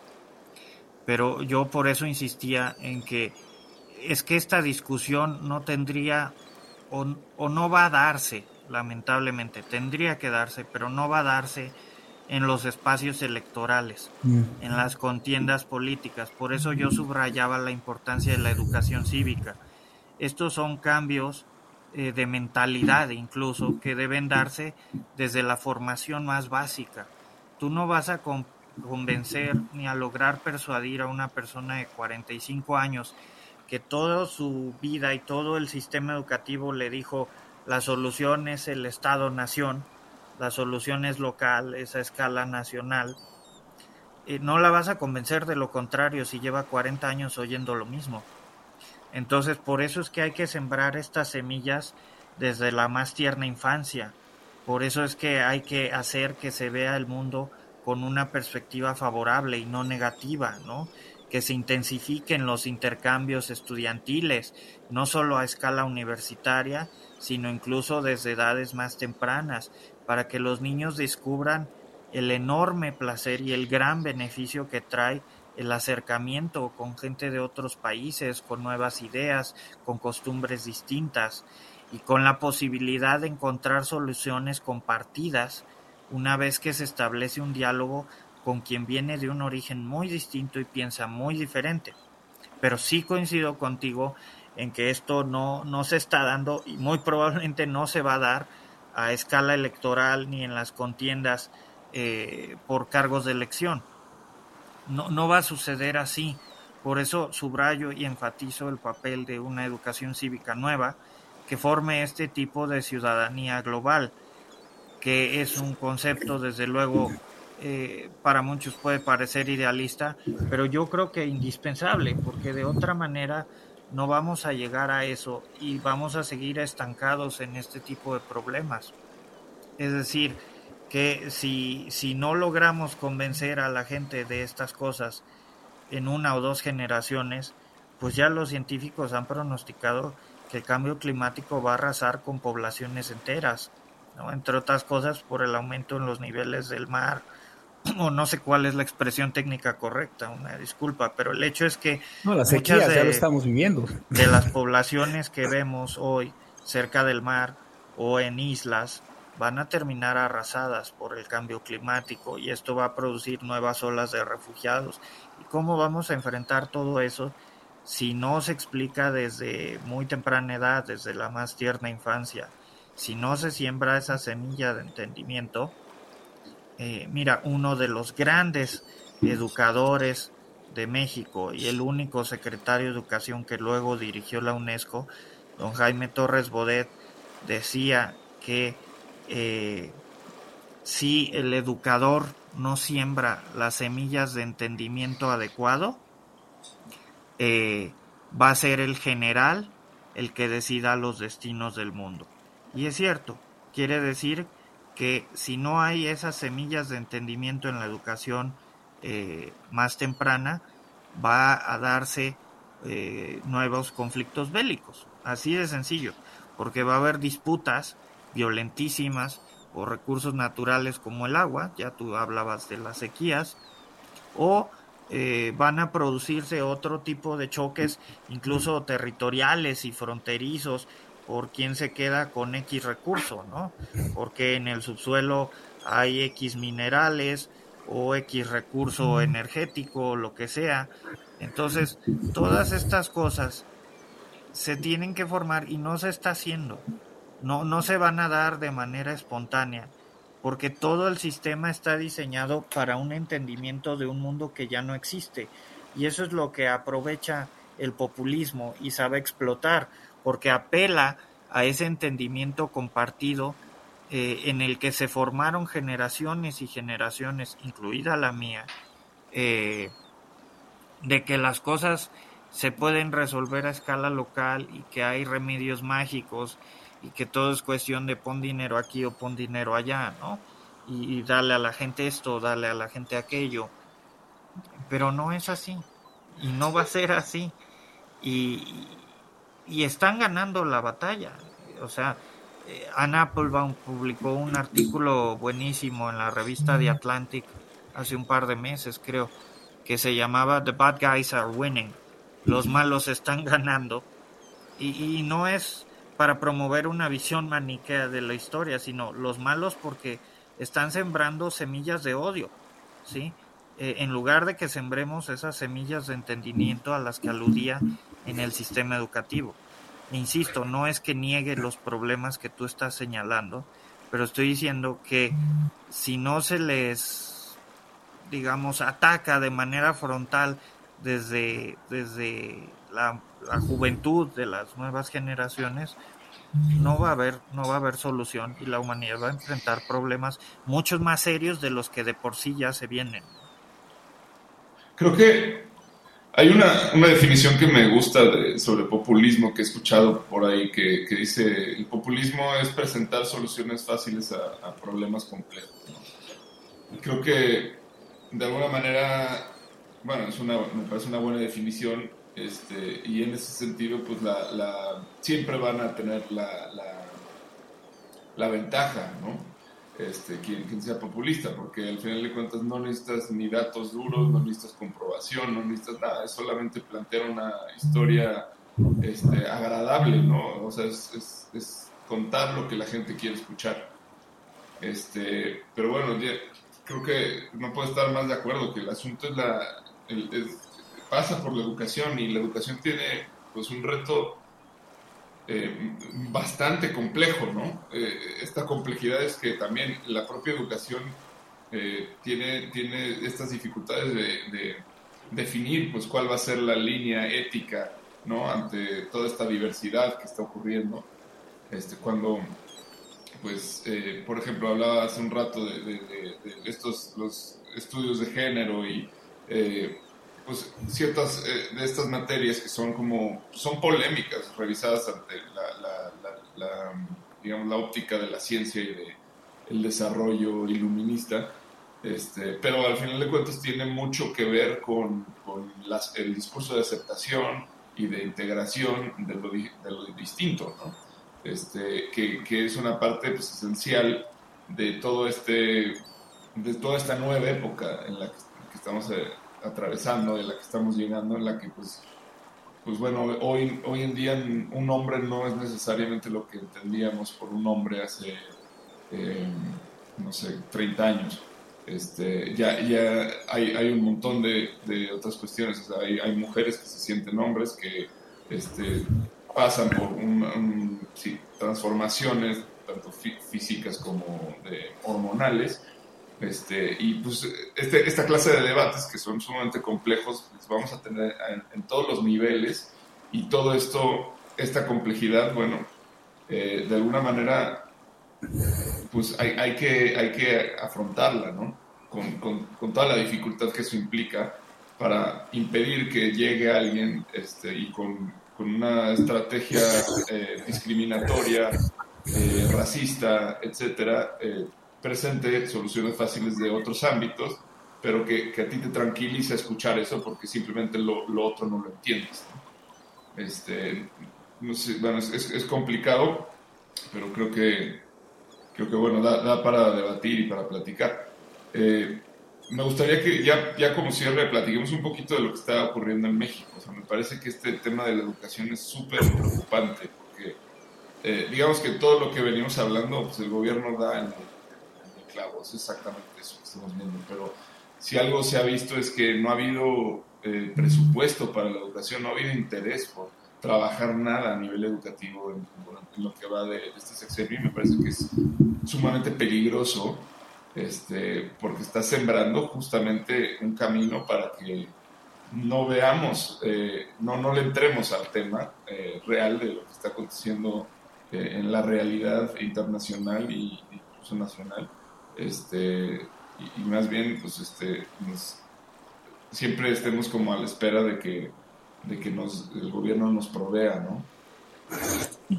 Pero yo por eso insistía en que es que esta discusión no tendría o, o no va a darse, lamentablemente, tendría que darse, pero no va a darse en los espacios electorales, mm. en las contiendas políticas. Por eso yo subrayaba la importancia de la educación cívica. Estos son cambios eh, de mentalidad incluso que deben darse desde la formación más básica. Tú no vas a convencer ni a lograr persuadir a una persona de 45 años que toda su vida y todo el sistema educativo le dijo la solución es el Estado-nación, la solución es local, es a escala nacional, y no la vas a convencer de lo contrario si lleva 40 años oyendo lo mismo. Entonces, por eso es que hay que sembrar estas semillas desde la más tierna infancia. Por eso es que hay que hacer que se vea el mundo con una perspectiva favorable y no negativa, ¿no? Que se intensifiquen los intercambios estudiantiles, no solo a escala universitaria, sino incluso desde edades más tempranas, para que los niños descubran el enorme placer y el gran beneficio que trae el acercamiento con gente de otros países, con nuevas ideas, con costumbres distintas y con la posibilidad de encontrar soluciones compartidas una vez que se establece un diálogo con quien viene de un origen muy distinto y piensa muy diferente. Pero sí coincido contigo en que esto no, no se está dando y muy probablemente no se va a dar a escala electoral ni en las contiendas eh, por cargos de elección. No, no va a suceder así. Por eso subrayo y enfatizo el papel de una educación cívica nueva que forme este tipo de ciudadanía global, que es un concepto desde luego eh, para muchos puede parecer idealista, pero yo creo que indispensable, porque de otra manera no vamos a llegar a eso y vamos a seguir estancados en este tipo de problemas. Es decir, que si, si no logramos convencer a la gente de estas cosas en una o dos generaciones, pues ya los científicos han pronosticado que el cambio climático va a arrasar con poblaciones enteras, ¿no? entre otras cosas por el aumento en los niveles del mar, o no sé cuál es la expresión técnica correcta, una disculpa, pero el hecho es que no, las sequías ya lo estamos viviendo. De las poblaciones que vemos hoy cerca del mar o en islas van a terminar arrasadas por el cambio climático y esto va a producir nuevas olas de refugiados. ¿Y cómo vamos a enfrentar todo eso si no se explica desde muy temprana edad, desde la más tierna infancia? Si no se siembra esa semilla de entendimiento, eh, mira, uno de los grandes educadores de México y el único secretario de Educación que luego dirigió la UNESCO, don Jaime Torres Bodet, decía que eh, si el educador no siembra las semillas de entendimiento adecuado, eh, va a ser el general el que decida los destinos del mundo. Y es cierto, quiere decir que si no hay esas semillas de entendimiento en la educación eh, más temprana, va a darse eh, nuevos conflictos bélicos. Así de sencillo, porque va a haber disputas violentísimas por recursos naturales como el agua, ya tú hablabas de las sequías, o eh, van a producirse otro tipo de choques, incluso territoriales y fronterizos, por quién se queda con X recurso, ¿no? Porque en el subsuelo hay X minerales o X recurso energético o lo que sea. Entonces, todas estas cosas se tienen que formar y no se está haciendo. No, no se van a dar de manera espontánea, porque todo el sistema está diseñado para un entendimiento de un mundo que ya no existe. Y eso es lo que aprovecha el populismo y sabe explotar porque apela a ese entendimiento compartido eh, en el que se formaron generaciones y generaciones, incluida la mía, eh, de que las cosas se pueden resolver a escala local y que hay remedios mágicos y que todo es cuestión de pon dinero aquí o pon dinero allá, ¿no? Y, y darle a la gente esto, darle a la gente aquello. Pero no es así. Y no va a ser así. Y, y están ganando la batalla. O sea, eh, Anna Applebaum publicó un artículo buenísimo en la revista The Atlantic hace un par de meses, creo, que se llamaba The Bad Guys Are Winning. Los malos están ganando. Y, y no es para promover una visión maniquea de la historia, sino los malos porque están sembrando semillas de odio, ¿sí? Eh, en lugar de que sembremos esas semillas de entendimiento a las que aludía en el sistema educativo. Insisto, no es que niegue los problemas que tú estás señalando, pero estoy diciendo que si no se les, digamos, ataca de manera frontal desde, desde la, la juventud de las nuevas generaciones, no va a haber no va a haber solución y la humanidad va a enfrentar problemas muchos más serios de los que de por sí ya se vienen. Creo que hay una, una definición que me gusta sobre populismo que he escuchado por ahí que, que, dice el populismo es presentar soluciones fáciles a, problemas complejos. Creo que de alguna manera, bueno, es una, me parece una buena definición este, y en ese sentido pues la, la siempre van a tener la, la, la ventaja, ¿no? Este, quien, sea populista, porque al final de cuentas no necesitas ni datos duros, no necesitas comprobación, no necesitas nada, es solamente plantear una historia este, agradable, ¿no? O sea, es, contar lo que la gente quiere escuchar. Este, pero bueno, ya, creo que no puedo estar más de acuerdo que el asunto es la, pasa por la educación y la educación tiene pues un reto eh, bastante complejo, ¿no? Eh, esta complejidad es que también la propia educación tiene, tiene estas dificultades de, definir pues cuál va a ser la línea ética, ¿no? Ante toda esta diversidad que está ocurriendo. Este, cuando pues, eh, por ejemplo, hablaba hace un rato de, estos los estudios de género y eh, pues ciertas eh, de estas materias que son como son polémicas revisadas ante la, digamos la óptica de la ciencia y de el desarrollo iluminista este, pero al final de cuentas tiene mucho que ver con, con el discurso de aceptación y de integración de lo, de lo distinto, ¿no? este, que, es una parte pues, esencial de todo este de toda esta nueva época en la que, estamos eh, atravesando, de la que estamos llegando, en la que pues pues bueno, hoy, hoy en día un hombre no es necesariamente lo que entendíamos por un hombre hace, eh, no sé, 30 años. Este, ya ya hay, hay un montón de, de otras cuestiones, hay, hay, mujeres que se sienten hombres, que este, pasan por un, transformaciones tanto físicas como hormonales. Este, y pues este, esta clase de debates que son sumamente complejos, los vamos a tener en, todos los niveles y todo esto, esta complejidad, bueno, eh, de alguna manera, pues hay, hay, que, hay que afrontarla, ¿no? Con, con, con, toda la dificultad que eso implica para impedir que llegue alguien este, y con con una estrategia eh, discriminatoria, eh, racista, etcétera, eh, presente soluciones fáciles de otros ámbitos, pero que, que, a ti te tranquiliza escuchar eso porque simplemente lo, lo otro no lo entiendes. Este, no sé, bueno, es, es, complicado, pero creo que, creo que bueno, da, da para debatir y para platicar. Eh, me gustaría que ya, ya como cierre platiquemos un poquito de lo que está ocurriendo en México. O sea, me parece que este tema de la educación es súper preocupante porque eh, digamos que todo lo que venimos hablando, pues el gobierno da en es exactamente eso que estamos viendo. Pero si algo se ha visto es que no ha habido eh, presupuesto para la educación, no ha habido interés por trabajar nada a nivel educativo en, lo que va de, este sexenio y me parece que es sumamente peligroso este, porque está sembrando justamente un camino para que no veamos, eh, no, no le entremos al tema eh, real de lo que está aconteciendo en la realidad internacional y incluso nacional, este, y, más bien, pues, este, siempre estemos como a la espera de que, de que nos, el gobierno nos provea, ¿no?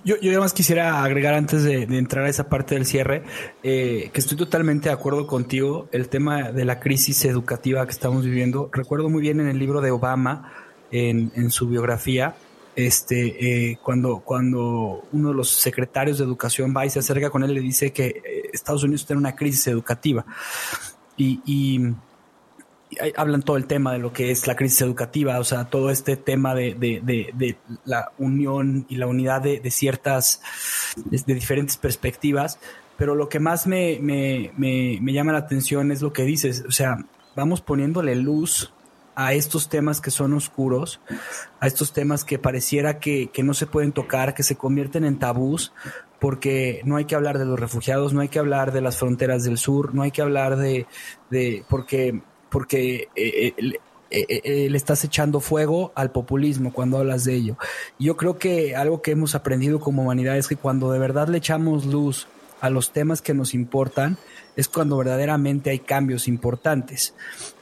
Yo, yo además quisiera agregar antes de, entrar a esa parte del cierre, eh, que estoy totalmente de acuerdo contigo, el tema de la crisis educativa que estamos viviendo. Recuerdo muy bien en el libro de Obama, en, en su biografía, este, eh, cuando, cuando uno de los secretarios de educación va y se acerca con él, le dice que eh, Estados Unidos tiene una crisis educativa. Y, y hablan todo el tema de lo que es la crisis educativa, o sea, todo este tema de, de, de, la unión y la unidad de, ciertas, de, diferentes perspectivas, pero lo que más me, me, me, me, llama la atención es lo que dices, o sea, vamos poniéndole luz a estos temas que son oscuros, a estos temas que pareciera que, que no se pueden tocar, que se convierten en tabús, porque no hay que hablar de los refugiados, no hay que hablar de las fronteras del sur, no hay que hablar de, de porque porque eh, eh, eh, le estás echando fuego al populismo cuando hablas de ello. Yo creo que algo que hemos aprendido como humanidad es que cuando de verdad le echamos luz a los temas que nos importan, es cuando verdaderamente hay cambios importantes.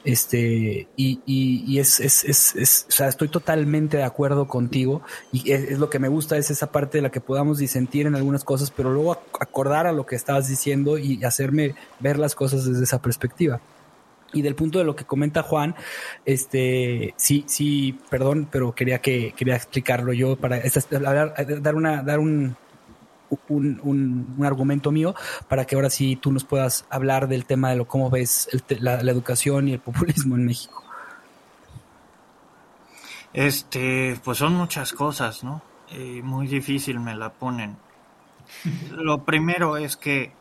Este, y, y, es, es, es, o sea, estoy totalmente de acuerdo contigo y es, lo que me gusta es esa parte de la que podamos disentir en algunas cosas, pero luego acordar a lo que estabas diciendo y hacerme ver las cosas desde esa perspectiva. Y del punto de lo que comenta Juan, este, sí, sí, perdón, pero quería que quería explicarlo yo para dar una, dar un, un, un, argumento mío para que ahora sí tú nos puedas hablar del tema de lo cómo ves la, educación y el populismo en México. Este, pues son muchas cosas, ¿no? Eh, muy difícil me la ponen. Lo primero es que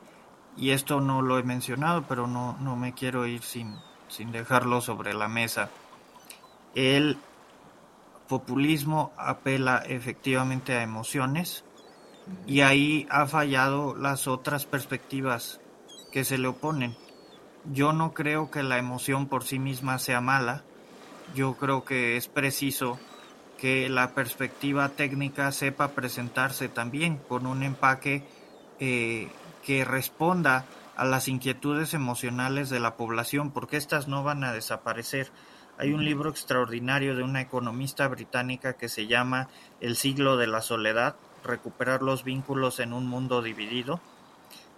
y esto no lo he mencionado, pero no, no me quiero ir sin, sin dejarlo sobre la mesa. El populismo apela efectivamente a emociones, Y ahí ha fallado las otras perspectivas que se le oponen. Yo no creo que la emoción por sí misma sea mala. Yo creo que es preciso que la perspectiva técnica sepa presentarse también con un empaque eh, que responda a las inquietudes emocionales de la población, porque estas no van a desaparecer. Hay un libro extraordinario de una economista británica que se llama El siglo de la soledad, recuperar los vínculos en un mundo dividido,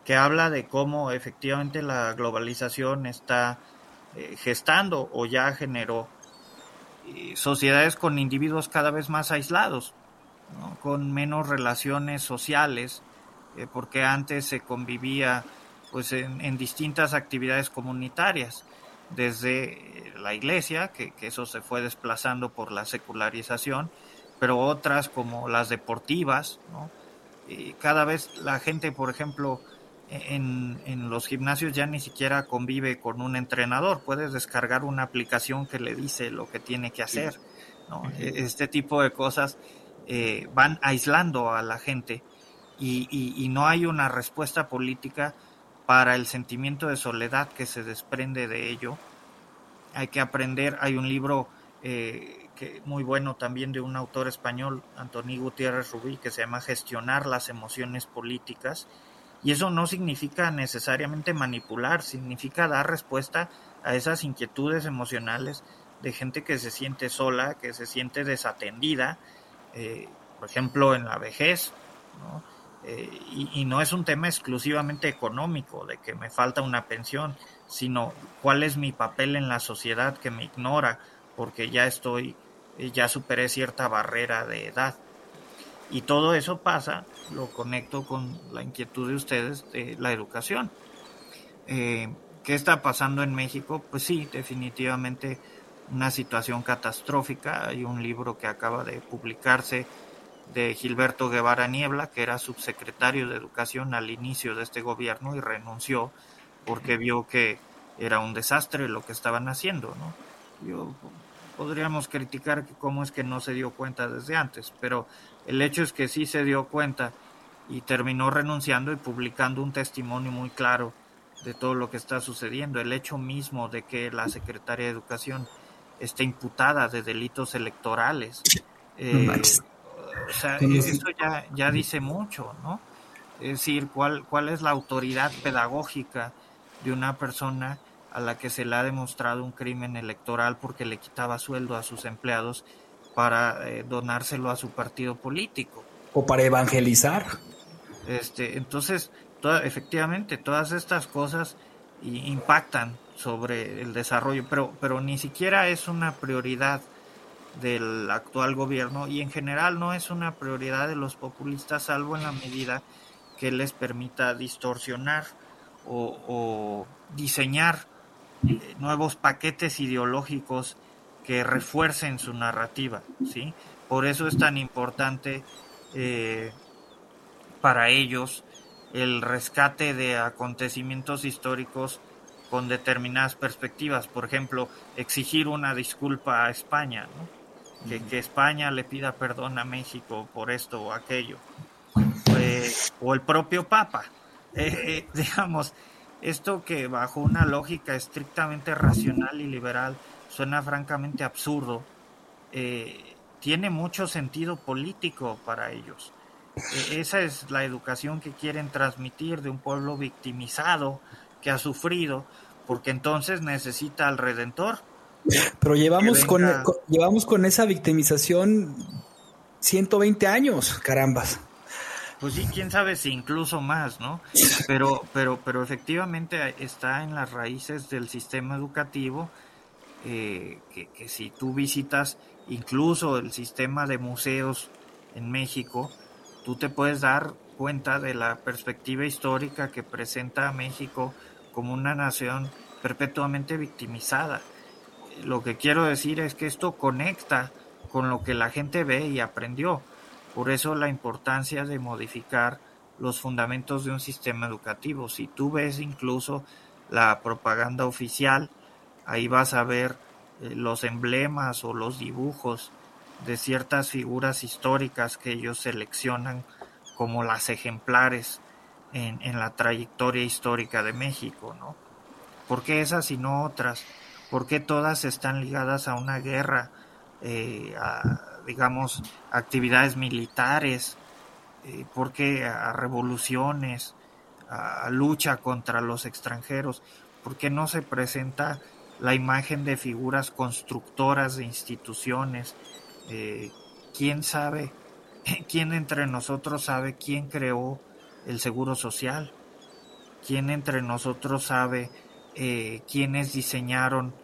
que habla de cómo efectivamente la globalización está eh, gestando o ya generó eh, sociedades con individuos cada vez más aislados, con menos relaciones sociales, eh, porque antes se convivía pues en, distintas actividades comunitarias, desde la iglesia, que, eso se fue desplazando por la secularización, pero otras como las deportivas, ¿no? cada vez la gente, por ejemplo, en, en, los gimnasios ya ni siquiera convive con un entrenador, puedes descargar una aplicación que le dice lo que tiene que hacer, ¿no? E, Este tipo de cosas eh, van aislando a la gente y, y, no hay una respuesta política para el sentimiento de soledad que se desprende de ello. Hay que aprender, hay un libro eh, que, muy bueno también de un autor español, Antonio Gutiérrez Rubí, que se llama Gestionar las emociones políticas. Y eso no significa necesariamente manipular, significa dar respuesta a esas inquietudes emocionales de gente que se siente sola, que se siente desatendida, eh, por ejemplo en la vejez, ¿no? Eh, y, no es un tema exclusivamente económico, de que me falta una pensión, sino cuál es mi papel en la sociedad que me ignora, porque ya estoy, ya superé cierta barrera de edad. Y todo eso pasa, lo conecto con la inquietud de ustedes de la educación. Eh, ¿Qué está pasando en México? Pues sí, definitivamente una situación catastrófica. Hay un libro que acaba de publicarse de Gilberto Guevara Niebla, que era subsecretario de Educación al inicio de este gobierno y renunció porque vio que era un desastre lo que estaban haciendo, ¿no? Yo podríamos criticar cómo es que no se dio cuenta desde antes, pero el hecho es que sí se dio cuenta y terminó renunciando y publicando un testimonio muy claro de todo lo que está sucediendo. El hecho mismo de que la secretaria de Educación esté imputada de delitos electorales. Eh, o sea, eso ya, ya dice mucho, ¿no? Es decir, ¿cuál, cuál es la autoridad pedagógica de una persona a la que se le ha demostrado un crimen electoral porque le quitaba sueldo a sus empleados para eh, donárselo a su partido político. O para evangelizar. Este, entonces, efectivamente, todas estas cosas impactan sobre el desarrollo, pero, pero ni siquiera es una prioridad del actual gobierno y en general no es una prioridad de los populistas, salvo en la medida que les permita distorsionar o, diseñar nuevos paquetes ideológicos que refuercen su narrativa, ¿sí? Por eso es tan importante eh, para ellos el rescate de acontecimientos históricos con determinadas perspectivas, por ejemplo, exigir una disculpa a España, que, España le pida perdón a México por esto o aquello, eh, o el propio Papa, eh, digamos, esto que bajo una lógica estrictamente racional y liberal suena francamente absurdo, eh, tiene mucho sentido político para ellos. E, esa es la educación que quieren transmitir de un pueblo victimizado que ha sufrido, porque entonces necesita al Redentor. Pero llevamos, con, llevamos con esa victimización 120 años, carambas. Pues sí, quién sabe si incluso más, ¿no? Pero, pero, pero efectivamente está en las raíces del sistema educativo eh, que, si tú visitas incluso el sistema de museos en México, tú te puedes dar cuenta de la perspectiva histórica que presenta a México como una nación perpetuamente victimizada. Lo que quiero decir es que esto conecta con lo que la gente ve y aprendió. Por eso la importancia de modificar los fundamentos de un sistema educativo. Si tú ves incluso la propaganda oficial, Ahí vas a ver eh, los emblemas o los dibujos de ciertas figuras históricas que ellos seleccionan como las ejemplares en, en, la trayectoria histórica de México, ¿no? ¿Por qué esas y no otras? ¿Por qué todas están ligadas a una guerra, eh, a, digamos, actividades militares? Eh, ¿Por qué a revoluciones, a lucha contra los extranjeros? ¿Por qué no se presenta la imagen de figuras constructoras de instituciones? Eh, ¿Quién sabe? ¿Quién entre nosotros sabe quién creó el Seguro Social? ¿Quién entre nosotros sabe quiénes diseñaron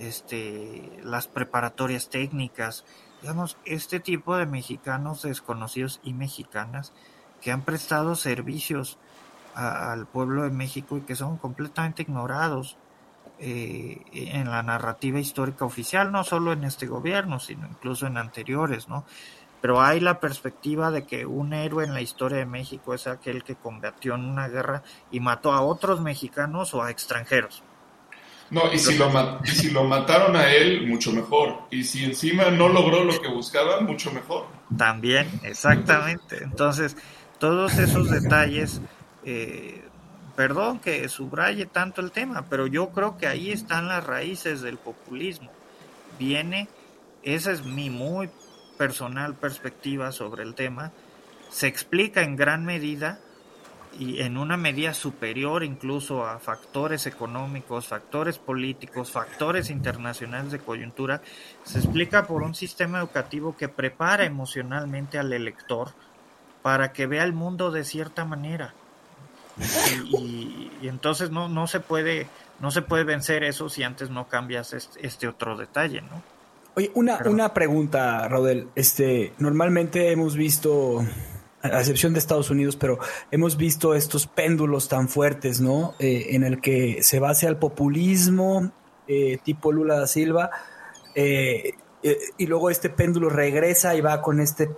este, las preparatorias técnicas? Digamos, este tipo de mexicanos desconocidos y mexicanas que han prestado servicios al pueblo de México y que son completamente ignorados eh, en la narrativa histórica oficial, no solo en este gobierno, sino incluso en anteriores, ¿no? pero hay la perspectiva de que un héroe en la historia de México es aquel que combatió en una guerra y mató a otros mexicanos o a extranjeros. No, y si, lo y si lo mataron a él, mucho mejor. Y si encima no logró lo que buscaba, mucho mejor. También, exactamente. Entonces, todos esos detalles, eh, perdón que subraye tanto el tema, pero yo creo que ahí están las raíces del populismo. Viene, esa es mi muy personal perspectiva sobre el tema, se explica en gran medida y en una medida superior incluso a factores económicos, factores políticos, factores internacionales de coyuntura, se explica por un sistema educativo que prepara emocionalmente al elector para que vea el mundo de cierta manera. Y, entonces no, no se puede no se puede vencer eso si antes no cambias este, este otro detalle, ¿no? Oye, una, una pregunta, Raudel. Este, normalmente hemos visto, a excepción de Estados Unidos, pero hemos visto estos péndulos tan fuertes, ¿no? Eh, en el que se va hacia el populismo, eh, tipo Lula da Silva, eh, y luego este péndulo regresa y va con este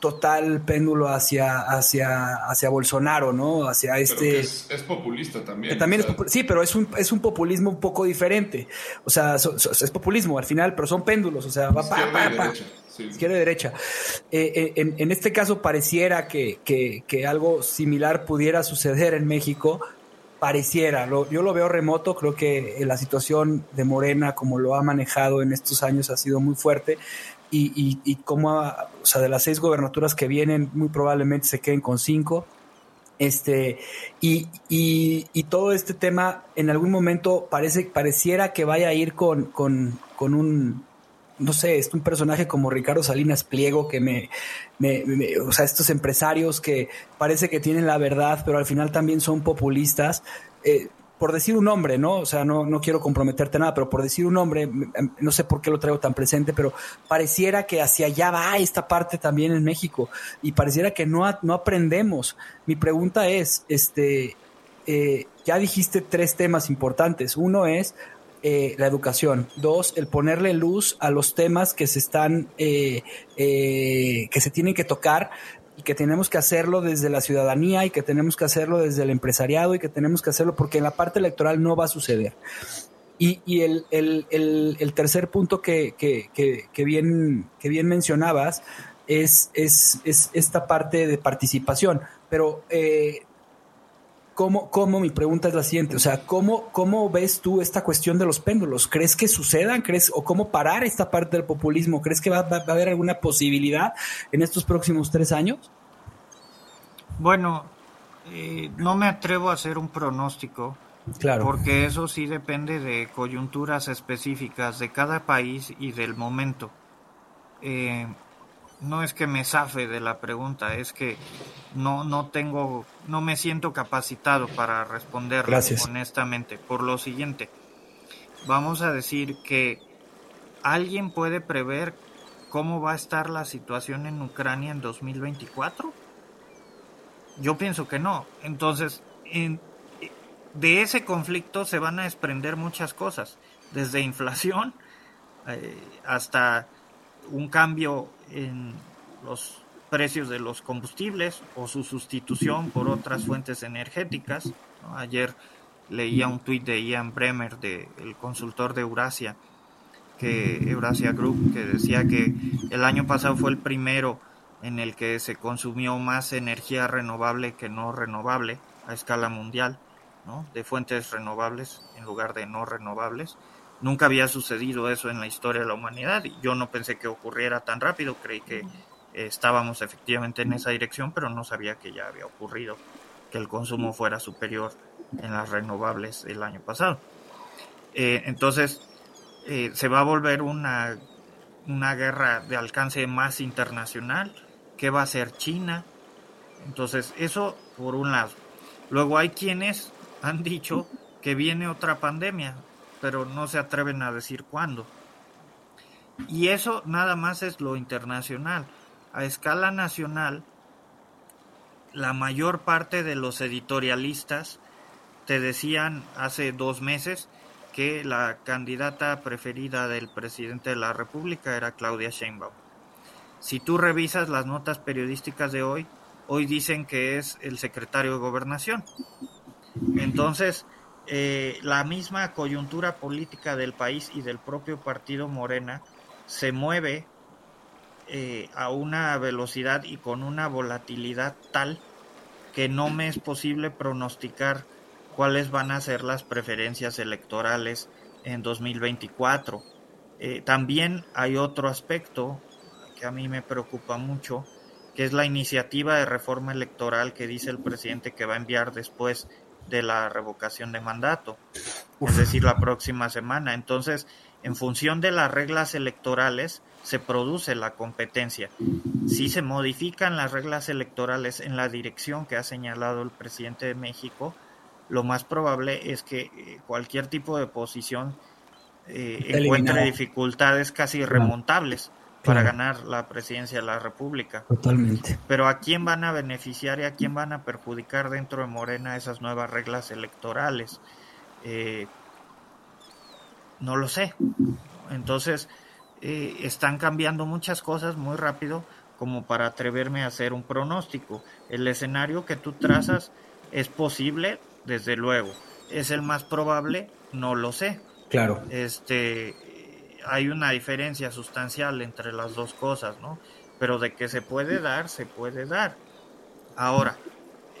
total péndulo hacia, hacia, hacia Bolsonaro, ¿no? Hacia este... Es, populista también. también sí, pero es un, es un populismo un poco diferente. O sea, es populismo al final, pero son péndulos. O sea, va pa, pa, pa, Izquierda y derecha. Eh, eh, en, en, este caso pareciera que, que, que, algo similar pudiera suceder en México. Pareciera, yo lo veo remoto, creo que la situación de Morena, como lo ha manejado en estos años, ha sido muy fuerte y, y, y como, o sea, de las seis gobernaturas que vienen, muy probablemente se queden con cinco. Este, y, y, y, todo este tema en algún momento parece, pareciera que vaya a ir con, con, con un, no sé, es un personaje como Ricardo Salinas Pliego que me, me, o sea, estos empresarios que parece que tienen la verdad, pero al final también son populistas. Eh, por decir un nombre, ¿no? O sea, no, no quiero comprometerte nada, pero por decir un nombre, no sé por qué lo traigo tan presente, pero pareciera que hacia allá va esta parte también en México y pareciera que no, no aprendemos. Mi pregunta es, este, eh, ya dijiste tres temas importantes. Uno es eh, la educación. Dos, el ponerle luz a los temas que se están, eh, que se tienen que tocar y que tenemos que hacerlo desde la ciudadanía y que tenemos que hacerlo desde el empresariado y que tenemos que hacerlo porque en la parte electoral no va a suceder. Y, y el, el, el, tercer punto que, que, que, bien, que bien mencionabas es, es, es, esta parte de participación. Pero eh, ¿Cómo, ¿Cómo, mi pregunta es la siguiente? O sea, ¿cómo, ¿cómo ves tú esta cuestión de los péndulos? ¿Crees que sucedan? ¿Crees, o cómo parar esta parte del populismo? ¿Crees que va, va, a haber alguna posibilidad en estos próximos tres años? Bueno, eh, no me atrevo a hacer un pronóstico. Claro. Porque eso sí depende de coyunturas específicas de cada país y del momento. Eh, no es que me zafe de la pregunta, es que no, no tengo, no me siento capacitado para responderla honestamente. Por lo siguiente, vamos a decir que alguien puede prever cómo va a estar la situación en Ucrania en 2024. Yo pienso que no. Entonces, de ese conflicto se van a desprender muchas cosas, desde inflación eh, hasta un cambio en los precios de los combustibles o su sustitución por otras fuentes energéticas. Ayer leía un tuit de Ian Bremer, de, el consultor de Eurasia, que Eurasia Group, que decía que el año pasado fue el primero en el que se consumió más energía renovable que no renovable a escala mundial, ¿no? de fuentes renovables en lugar de no renovables. Nunca había sucedido eso en la historia de la humanidad y yo no pensé que ocurriera tan rápido, creí que estábamos efectivamente en esa dirección, pero no sabía que ya había ocurrido, que el consumo fuera superior en las renovables el año pasado. Eh, entonces, eh, se va a volver una, una guerra de alcance más internacional. ¿Qué va a hacer China? Entonces, eso por un lado. Luego hay quienes han dicho que viene otra pandemia, pero no se atreven a decir cuándo. Y eso nada más es lo internacional. A escala nacional, la mayor parte de los editorialistas te decían hace dos meses que la candidata preferida del presidente de la República era Claudia Sheinbaum. Si tú revisas las notas periodísticas de hoy, hoy dicen que es el secretario de Gobernación. Entonces, eh, la misma coyuntura política del país y del propio partido Morena se mueve eh, a una velocidad y con una volatilidad tal que no me es posible pronosticar cuáles van a ser las preferencias electorales en 2024. Eh, también hay otro aspecto que a mí me preocupa mucho, que es la iniciativa de reforma electoral que dice el presidente que va a enviar después de la revocación de mandato, es decir, la próxima semana. Entonces, en función de las reglas electorales, se produce la competencia. Si se modifican las reglas electorales en la dirección que ha señalado el presidente de México, lo más probable es que eh, cualquier tipo de posición eh, encuentre dificultades casi remontables para ganar la presidencia de la República. Totalmente. Pero ¿a quién van a beneficiar y a quién van a perjudicar dentro de Morena esas nuevas reglas electorales? Eh, no lo sé. Entonces, están cambiando muchas cosas muy rápido como para atreverme a hacer un pronóstico. El escenario que tú trazas es posible, desde luego. ¿Es el más probable? No lo sé. Claro. Este, hay una diferencia sustancial entre las dos cosas, ¿no? Pero de que se puede dar, se puede dar. Ahora,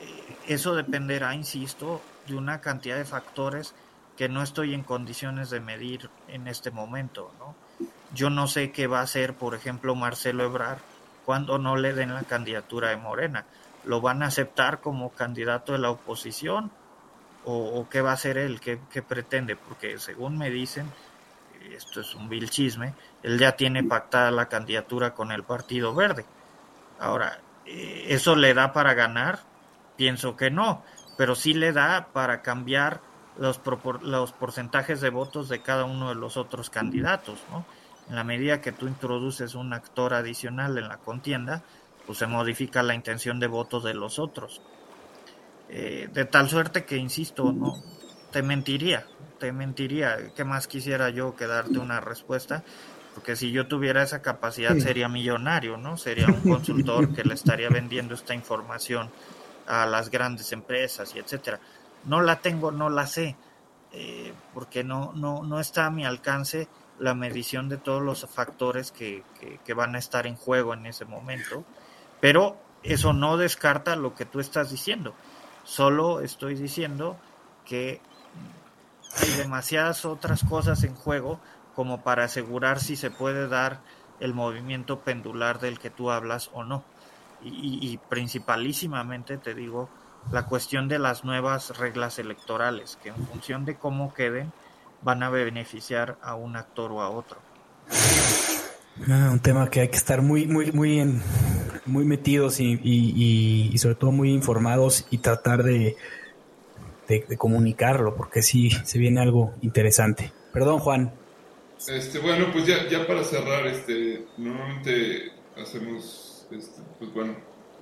eh, eso dependerá, insisto, de una cantidad de factores que no estoy en condiciones de medir en este momento, ¿no? Yo no sé qué va a hacer, por ejemplo, Marcelo Ebrar cuando no le den la candidatura de Morena. ¿Lo van a aceptar como candidato de la oposición? o, qué va a hacer él, ¿Qué, pretende, porque según me dicen, esto es un vil chisme, él ya tiene pactada la candidatura con el Partido Verde. Ahora, eh, ¿eso le da para ganar? Pienso que no, pero sí le da para cambiar los, los porcentajes de votos de cada uno de los otros candidatos, ¿no? En la medida que tú introduces un actor adicional en la contienda, pues se modifica la intención de votos de los otros. Eh, de tal suerte que, insisto, no te mentiría, te mentiría. ¿Qué más quisiera yo que darte una respuesta? Porque si yo tuviera esa capacidad sería millonario, ¿no? Sería un consultor que le estaría vendiendo esta información a las grandes empresas y etcétera. No la tengo, no la sé, eh, porque no, no, no está a mi alcance la medición de todos los factores que, que van a estar en juego en ese momento, pero eso no descarta lo que tú estás diciendo. Solo estoy diciendo que hay demasiadas otras cosas en juego como para asegurar si se puede dar el movimiento pendular del que tú hablas o no. Y, principalísimamente te digo la cuestión de las nuevas reglas electorales, que en función de cómo queden van a beneficiar a un actor o a otro. Ah, un tema que hay que estar muy, muy, muy en, muy metidos y, y, sobre todo muy informados y tratar de, de, comunicarlo, porque sí se viene algo interesante. Perdón, Juan. Este, bueno, pues ya, ya para cerrar, este, normalmente hacemos, este, pues bueno,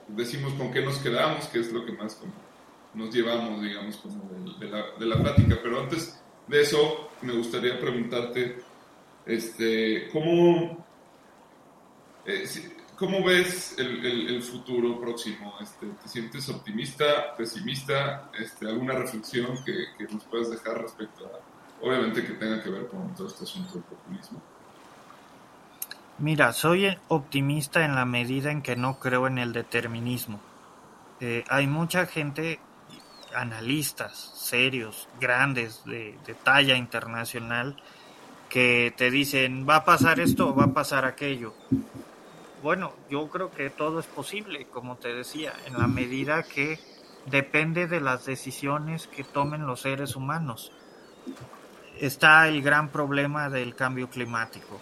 decimos con qué nos quedamos, qué es lo que más nos llevamos, digamos, como de, la, de la plática. Pero antes de eso, me gustaría preguntarte, este, ¿cómo, eh, ¿Cómo ves el, futuro próximo? Este, ¿Te sientes optimista, pesimista? Este, ¿Alguna reflexión que, nos puedas dejar respecto a, obviamente que tenga que ver con todo este asunto del populismo? Mira, soy optimista en la medida en que no creo en el determinismo. Eh, hay mucha gente, analistas serios, grandes, de, talla internacional, que te dicen, va a pasar esto va a pasar aquello. Bueno, yo creo que todo es posible, como te decía, en la medida que depende de las decisiones que tomen los seres humanos. Está el gran problema del cambio climático.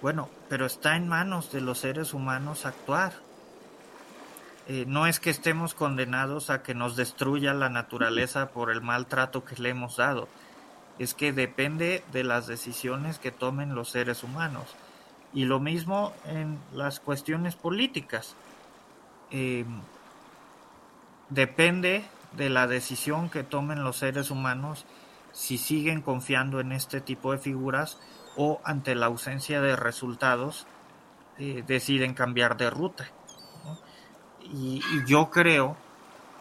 Bueno, pero está en manos de los seres humanos actuar. Eh, no es que estemos condenados a que nos destruya la naturaleza por el maltrato que le hemos dado. Es que depende de las decisiones que tomen los seres humanos. Y lo mismo en las cuestiones políticas. Eh, depende de la decisión que tomen los seres humanos si siguen confiando en este tipo de figuras o ante la ausencia de resultados eh, deciden cambiar de ruta. Y, y, yo creo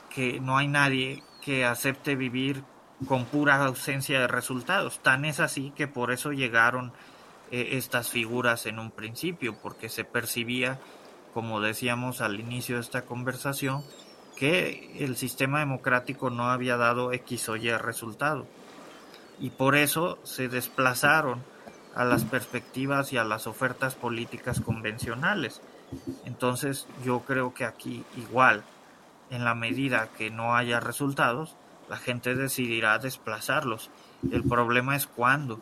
que no hay nadie que acepte vivir con pura ausencia de resultados. Tan es así que por eso llegaron eh, estas figuras en un principio, porque se percibía, como decíamos al inicio de esta conversación, que el sistema democrático no había dado X o Y resultado. Y por eso se desplazaron a las perspectivas y a las ofertas políticas convencionales. Entonces yo creo que aquí igual, en la medida que no haya resultados, la gente decidirá desplazarlos. El problema es cuándo.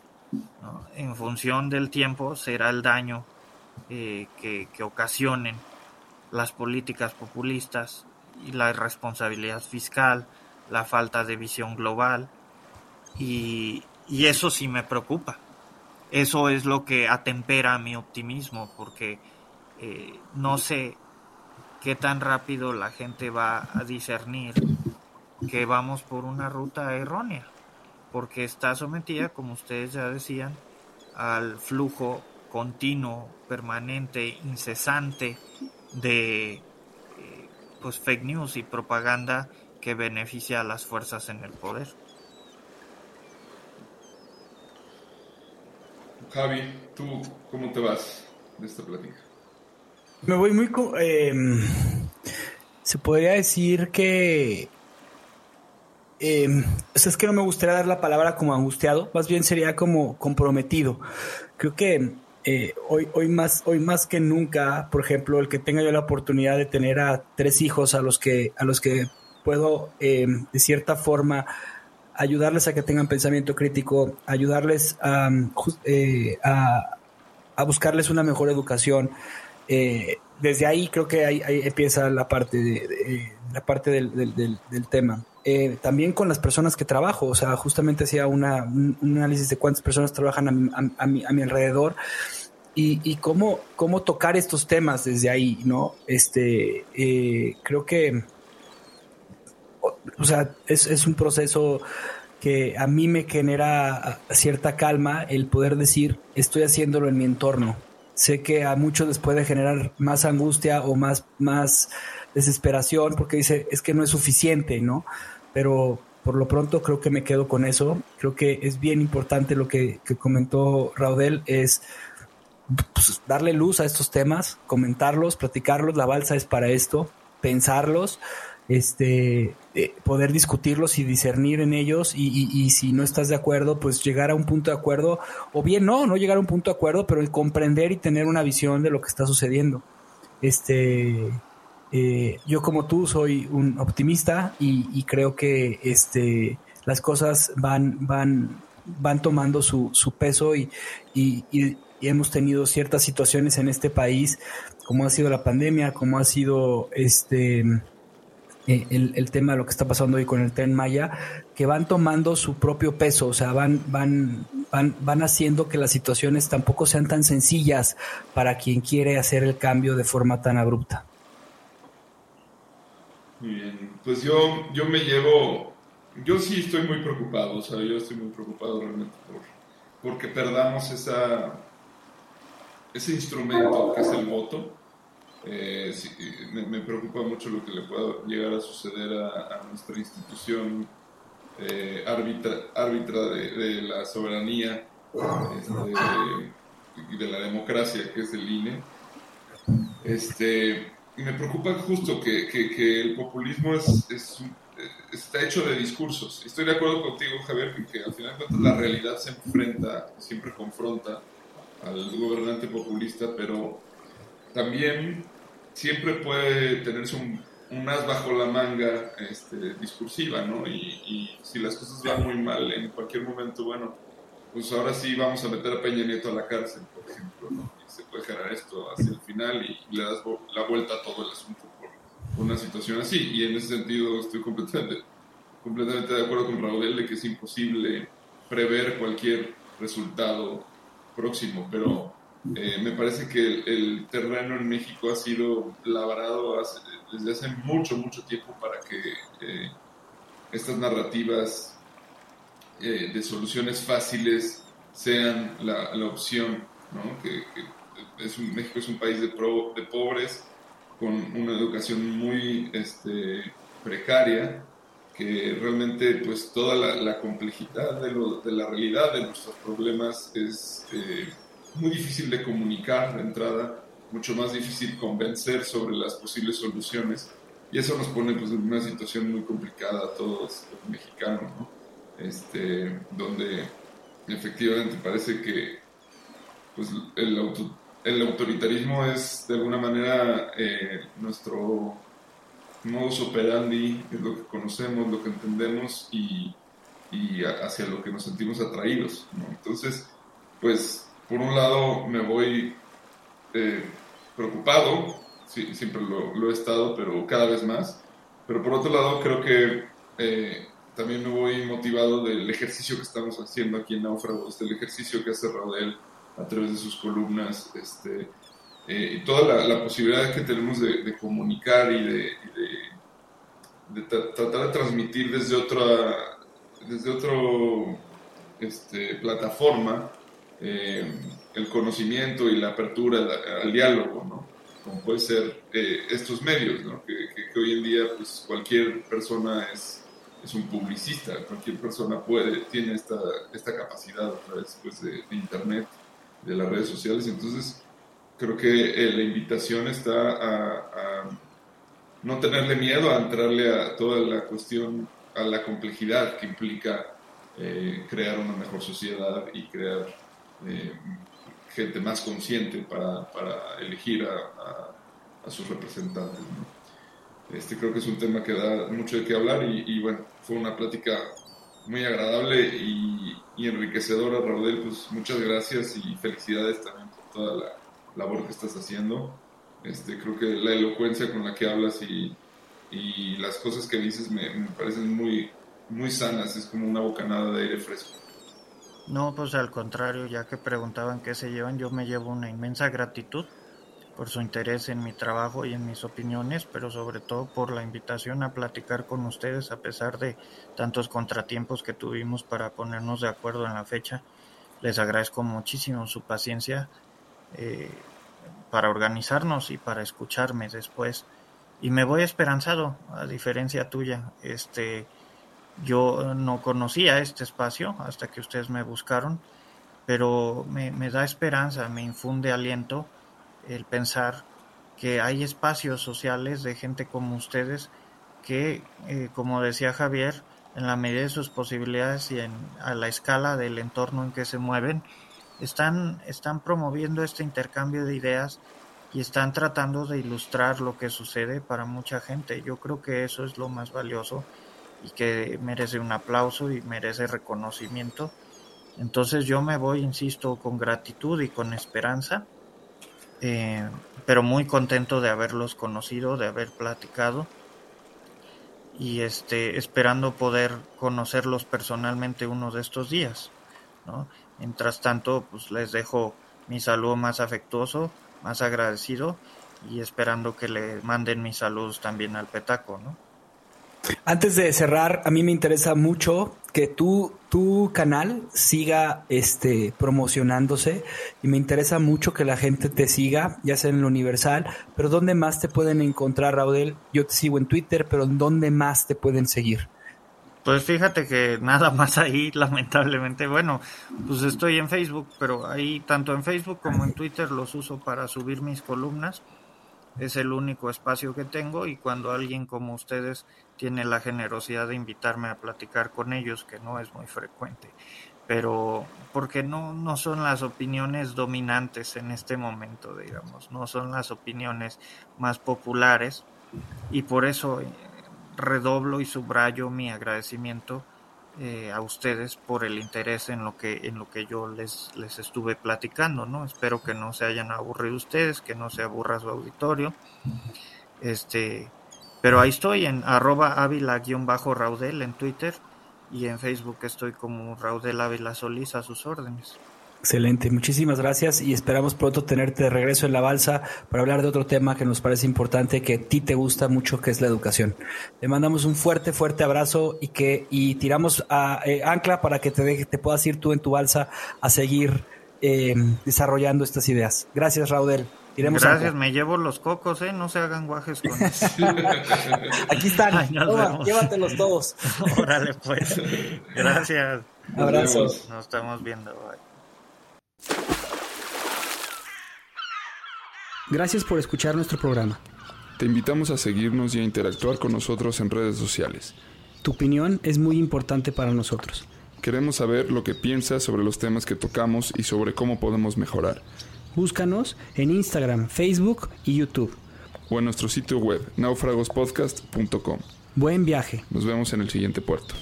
En función del tiempo será el daño eh, que, ocasionen las políticas populistas y la irresponsabilidad fiscal, la falta de visión global. Y, eso sí me preocupa. Eso es lo que atempera mi optimismo porque eh, no sé qué tan rápido la gente va a discernir que vamos por una ruta errónea, porque está sometida, como ustedes ya decían, al flujo continuo, permanente, incesante de pues fake news y propaganda que beneficia a las fuerzas en el poder. Javi, ¿tú cómo te vas de esta plática? Me voy muy... Eh, se podría decir que... Eh, es que no me gustaría dar la palabra como angustiado, más bien sería como comprometido. Creo que eh, hoy, hoy, más, hoy más que nunca, por ejemplo, el que tenga yo la oportunidad de tener a tres hijos a los que, a los que puedo, eh, de cierta forma, ayudarles a que tengan pensamiento crítico, ayudarles a, eh, a, buscarles una mejor educación. desde ahí creo que ahí, empieza la parte, de, la parte del, del, tema. También con las personas que trabajo, o sea, justamente hacía un, análisis de cuántas personas trabajan a, a, mi, a mi alrededor y, cómo, cómo tocar estos temas desde ahí, ¿no? Este, eh, creo que, o sea, es, un proceso que a mí me genera cierta calma el poder decir, estoy haciéndolo en mi entorno. Sé que a muchos les puede generar más angustia o más, más desesperación porque dice, es que no es suficiente, ¿no? Pero por lo pronto creo que me quedo con eso. Creo que es bien importante lo que, que comentó Raudel, es pues, darle luz a estos temas, comentarlos, platicarlos. La balsa es para esto, pensarlos, este, eh, poder discutirlos y discernir en ellos. Y, si no estás de acuerdo, pues llegar a un punto de acuerdo, o bien no, no llegar a un punto de acuerdo, pero el comprender y tener una visión de lo que está sucediendo. Este, eh, yo como tú soy un optimista y, creo que este, las cosas van, van, van tomando su, su peso y, y, hemos tenido ciertas situaciones en este país, como ha sido la pandemia, como ha sido este eh, el, tema de lo que está pasando hoy con el tren Maya, que van tomando su propio peso, o sea, van, van, van, van haciendo que las situaciones tampoco sean tan sencillas para quien quiere hacer el cambio de forma tan abrupta. Muy bien, pues yo, yo me llevo, yo sí estoy muy preocupado, o sea, yo estoy muy preocupado realmente por, porque perdamos esa, ese instrumento que es el voto, eh, me, preocupa mucho lo que le pueda llegar a suceder a, nuestra institución eh, árbitra, árbitra de, la soberanía. Este, y de la democracia, que es el INE. Este, me preocupa justo que, que, el populismo es, es está hecho de discursos. Estoy de acuerdo contigo, Javier, que, al final de cuentas la realidad se enfrenta, siempre confronta al gobernante populista, pero también siempre puede tenerse un, un as bajo la manga este, discursiva, ¿no? Y, y, si las cosas van muy mal en cualquier momento, bueno, pues ahora sí vamos a meter a Peña Nieto a la cárcel, por ejemplo, ¿no? Se puede generar esto hacia el final y, le das la vuelta a todo el asunto por, una situación así. Y en ese sentido estoy completamente, completamente de acuerdo con Raúl de que es imposible prever cualquier resultado próximo, pero eh, me parece que el, terreno en México ha sido labrado desde hace mucho, mucho tiempo para que eh, estas narrativas eh, de soluciones fáciles sean la, opción, que, es México es un país de, de pobres, con una educación muy este, precaria, que realmente pues toda la, complejidad de, de, la realidad de nuestros problemas es muy difícil de comunicar de entrada, mucho más difícil convencer sobre las posibles soluciones. Y eso nos pone pues, en una situación muy complicada a todos los mexicanos, ¿no? este, donde efectivamente parece que pues, el, el autoritarismo es de alguna manera eh, nuestro modus operandi, es lo que conocemos, lo que entendemos y, hacia lo que nos sentimos atraídos. Entonces, pues por un lado me voy eh, preocupado, siempre lo, he estado, pero cada vez más, pero por otro lado creo que eh, también me voy motivado del ejercicio que estamos haciendo aquí en Náufragos, del ejercicio que hace Raudel a través de sus columnas, este, eh, y toda la, posibilidad que tenemos de, comunicar y de, tratar de transmitir desde otra, desde otro este, plataforma eh, el conocimiento y la apertura al, diálogo, ¿no? Como puede ser eh, estos medios, ¿no? Que, hoy en día pues, cualquier persona es, es un publicista, cualquier persona puede, tiene esta, esta capacidad a través pues, de, Internet, de las redes sociales, entonces creo que eh, la invitación está a, no tenerle miedo a entrarle a toda la cuestión, a la complejidad que implica crear una mejor sociedad y crear eh, gente más consciente para, para elegir a, sus representantes. Este creo que es un tema que da mucho de qué hablar y, bueno, fue una plática muy agradable y, y, enriquecedora, Raudel, pues muchas gracias y felicidades también por toda la labor que estás haciendo. Este, creo que la elocuencia con la que hablas y, y las cosas que dices me, me, parecen muy, muy sanas, es como una bocanada de aire fresco. No, pues al contrario, ya que preguntaban qué se llevan, yo me llevo una inmensa gratitud por su interés en mi trabajo y en mis opiniones, pero sobre todo por la invitación a platicar con ustedes a pesar de tantos contratiempos que tuvimos para ponernos de acuerdo en la fecha. Les agradezco muchísimo su paciencia eh, para organizarnos y para escucharme después. Y me voy esperanzado, a diferencia tuya. Este, yo no conocía este espacio hasta que ustedes me buscaron, pero me, da esperanza, me infunde aliento el pensar que hay espacios sociales de gente como ustedes que, eh, como decía Javier, en la medida de sus posibilidades y en, a la escala del entorno en que se mueven, están, están promoviendo este intercambio de ideas y están tratando de ilustrar lo que sucede para mucha gente. Yo creo que eso es lo más valioso y que merece un aplauso y merece reconocimiento. Entonces yo me voy, insisto, con gratitud y con esperanza, eh, pero muy contento de haberlos conocido, de haber platicado y este, esperando poder conocerlos personalmente uno de estos días. ¿no? Mientras tanto, pues les dejo mi saludo más afectuoso, más agradecido y esperando que le manden mis saludos también al Petaco, ¿no? Antes de cerrar, a mí me interesa mucho que tu, tu canal siga este, promocionándose y me interesa mucho que la gente te siga, ya sea en el Universal, pero ¿dónde más te pueden encontrar, Raudel? Yo te sigo en Twitter, pero ¿dónde más te pueden seguir? Pues fíjate que nada más ahí, lamentablemente. Bueno, pues estoy en Facebook, pero ahí tanto en Facebook como en Twitter los uso para subir mis columnas. Es el único espacio que tengo y cuando alguien como ustedes tiene la generosidad de invitarme a platicar con ellos, que no es muy frecuente, pero porque no, no son las opiniones dominantes en este momento, digamos, no son las opiniones más populares y por eso eh, redoblo y subrayo mi agradecimiento eh, a ustedes por el interés en lo que en lo que yo les les estuve platicando no espero que no se hayan aburrido ustedes que no se aburra su auditorio. Este pero ahí estoy en arroba ávila-raudel en Twitter y en Facebook estoy como Raudel Ávila Solís a sus órdenes. Excelente, muchísimas gracias y esperamos pronto tenerte de regreso en la balsa para hablar de otro tema que nos parece importante, que a ti te gusta mucho, que es la educación. Le mandamos un fuerte, fuerte abrazo y que y tiramos a eh, ancla para que te, te puedas ir tú en tu balsa a seguir eh, desarrollando estas ideas. Gracias, Raudel. Gracias, me llevo los cocos, ¿eh? No se hagan guajes con eso. Aquí están, llévatelos todos. Órale, pues. Gracias. Abrazos. Nos estamos viendo. Gracias por escuchar nuestro programa. Te invitamos a seguirnos y a interactuar con nosotros en redes sociales. Tu opinión es muy importante para nosotros. Queremos saber lo que piensas sobre los temas que tocamos y sobre cómo podemos mejorar. Búscanos en Instagram, Facebook y YouTube. O en nuestro sitio web, naufragospodcast.com. Buen viaje. Nos vemos en el siguiente puerto.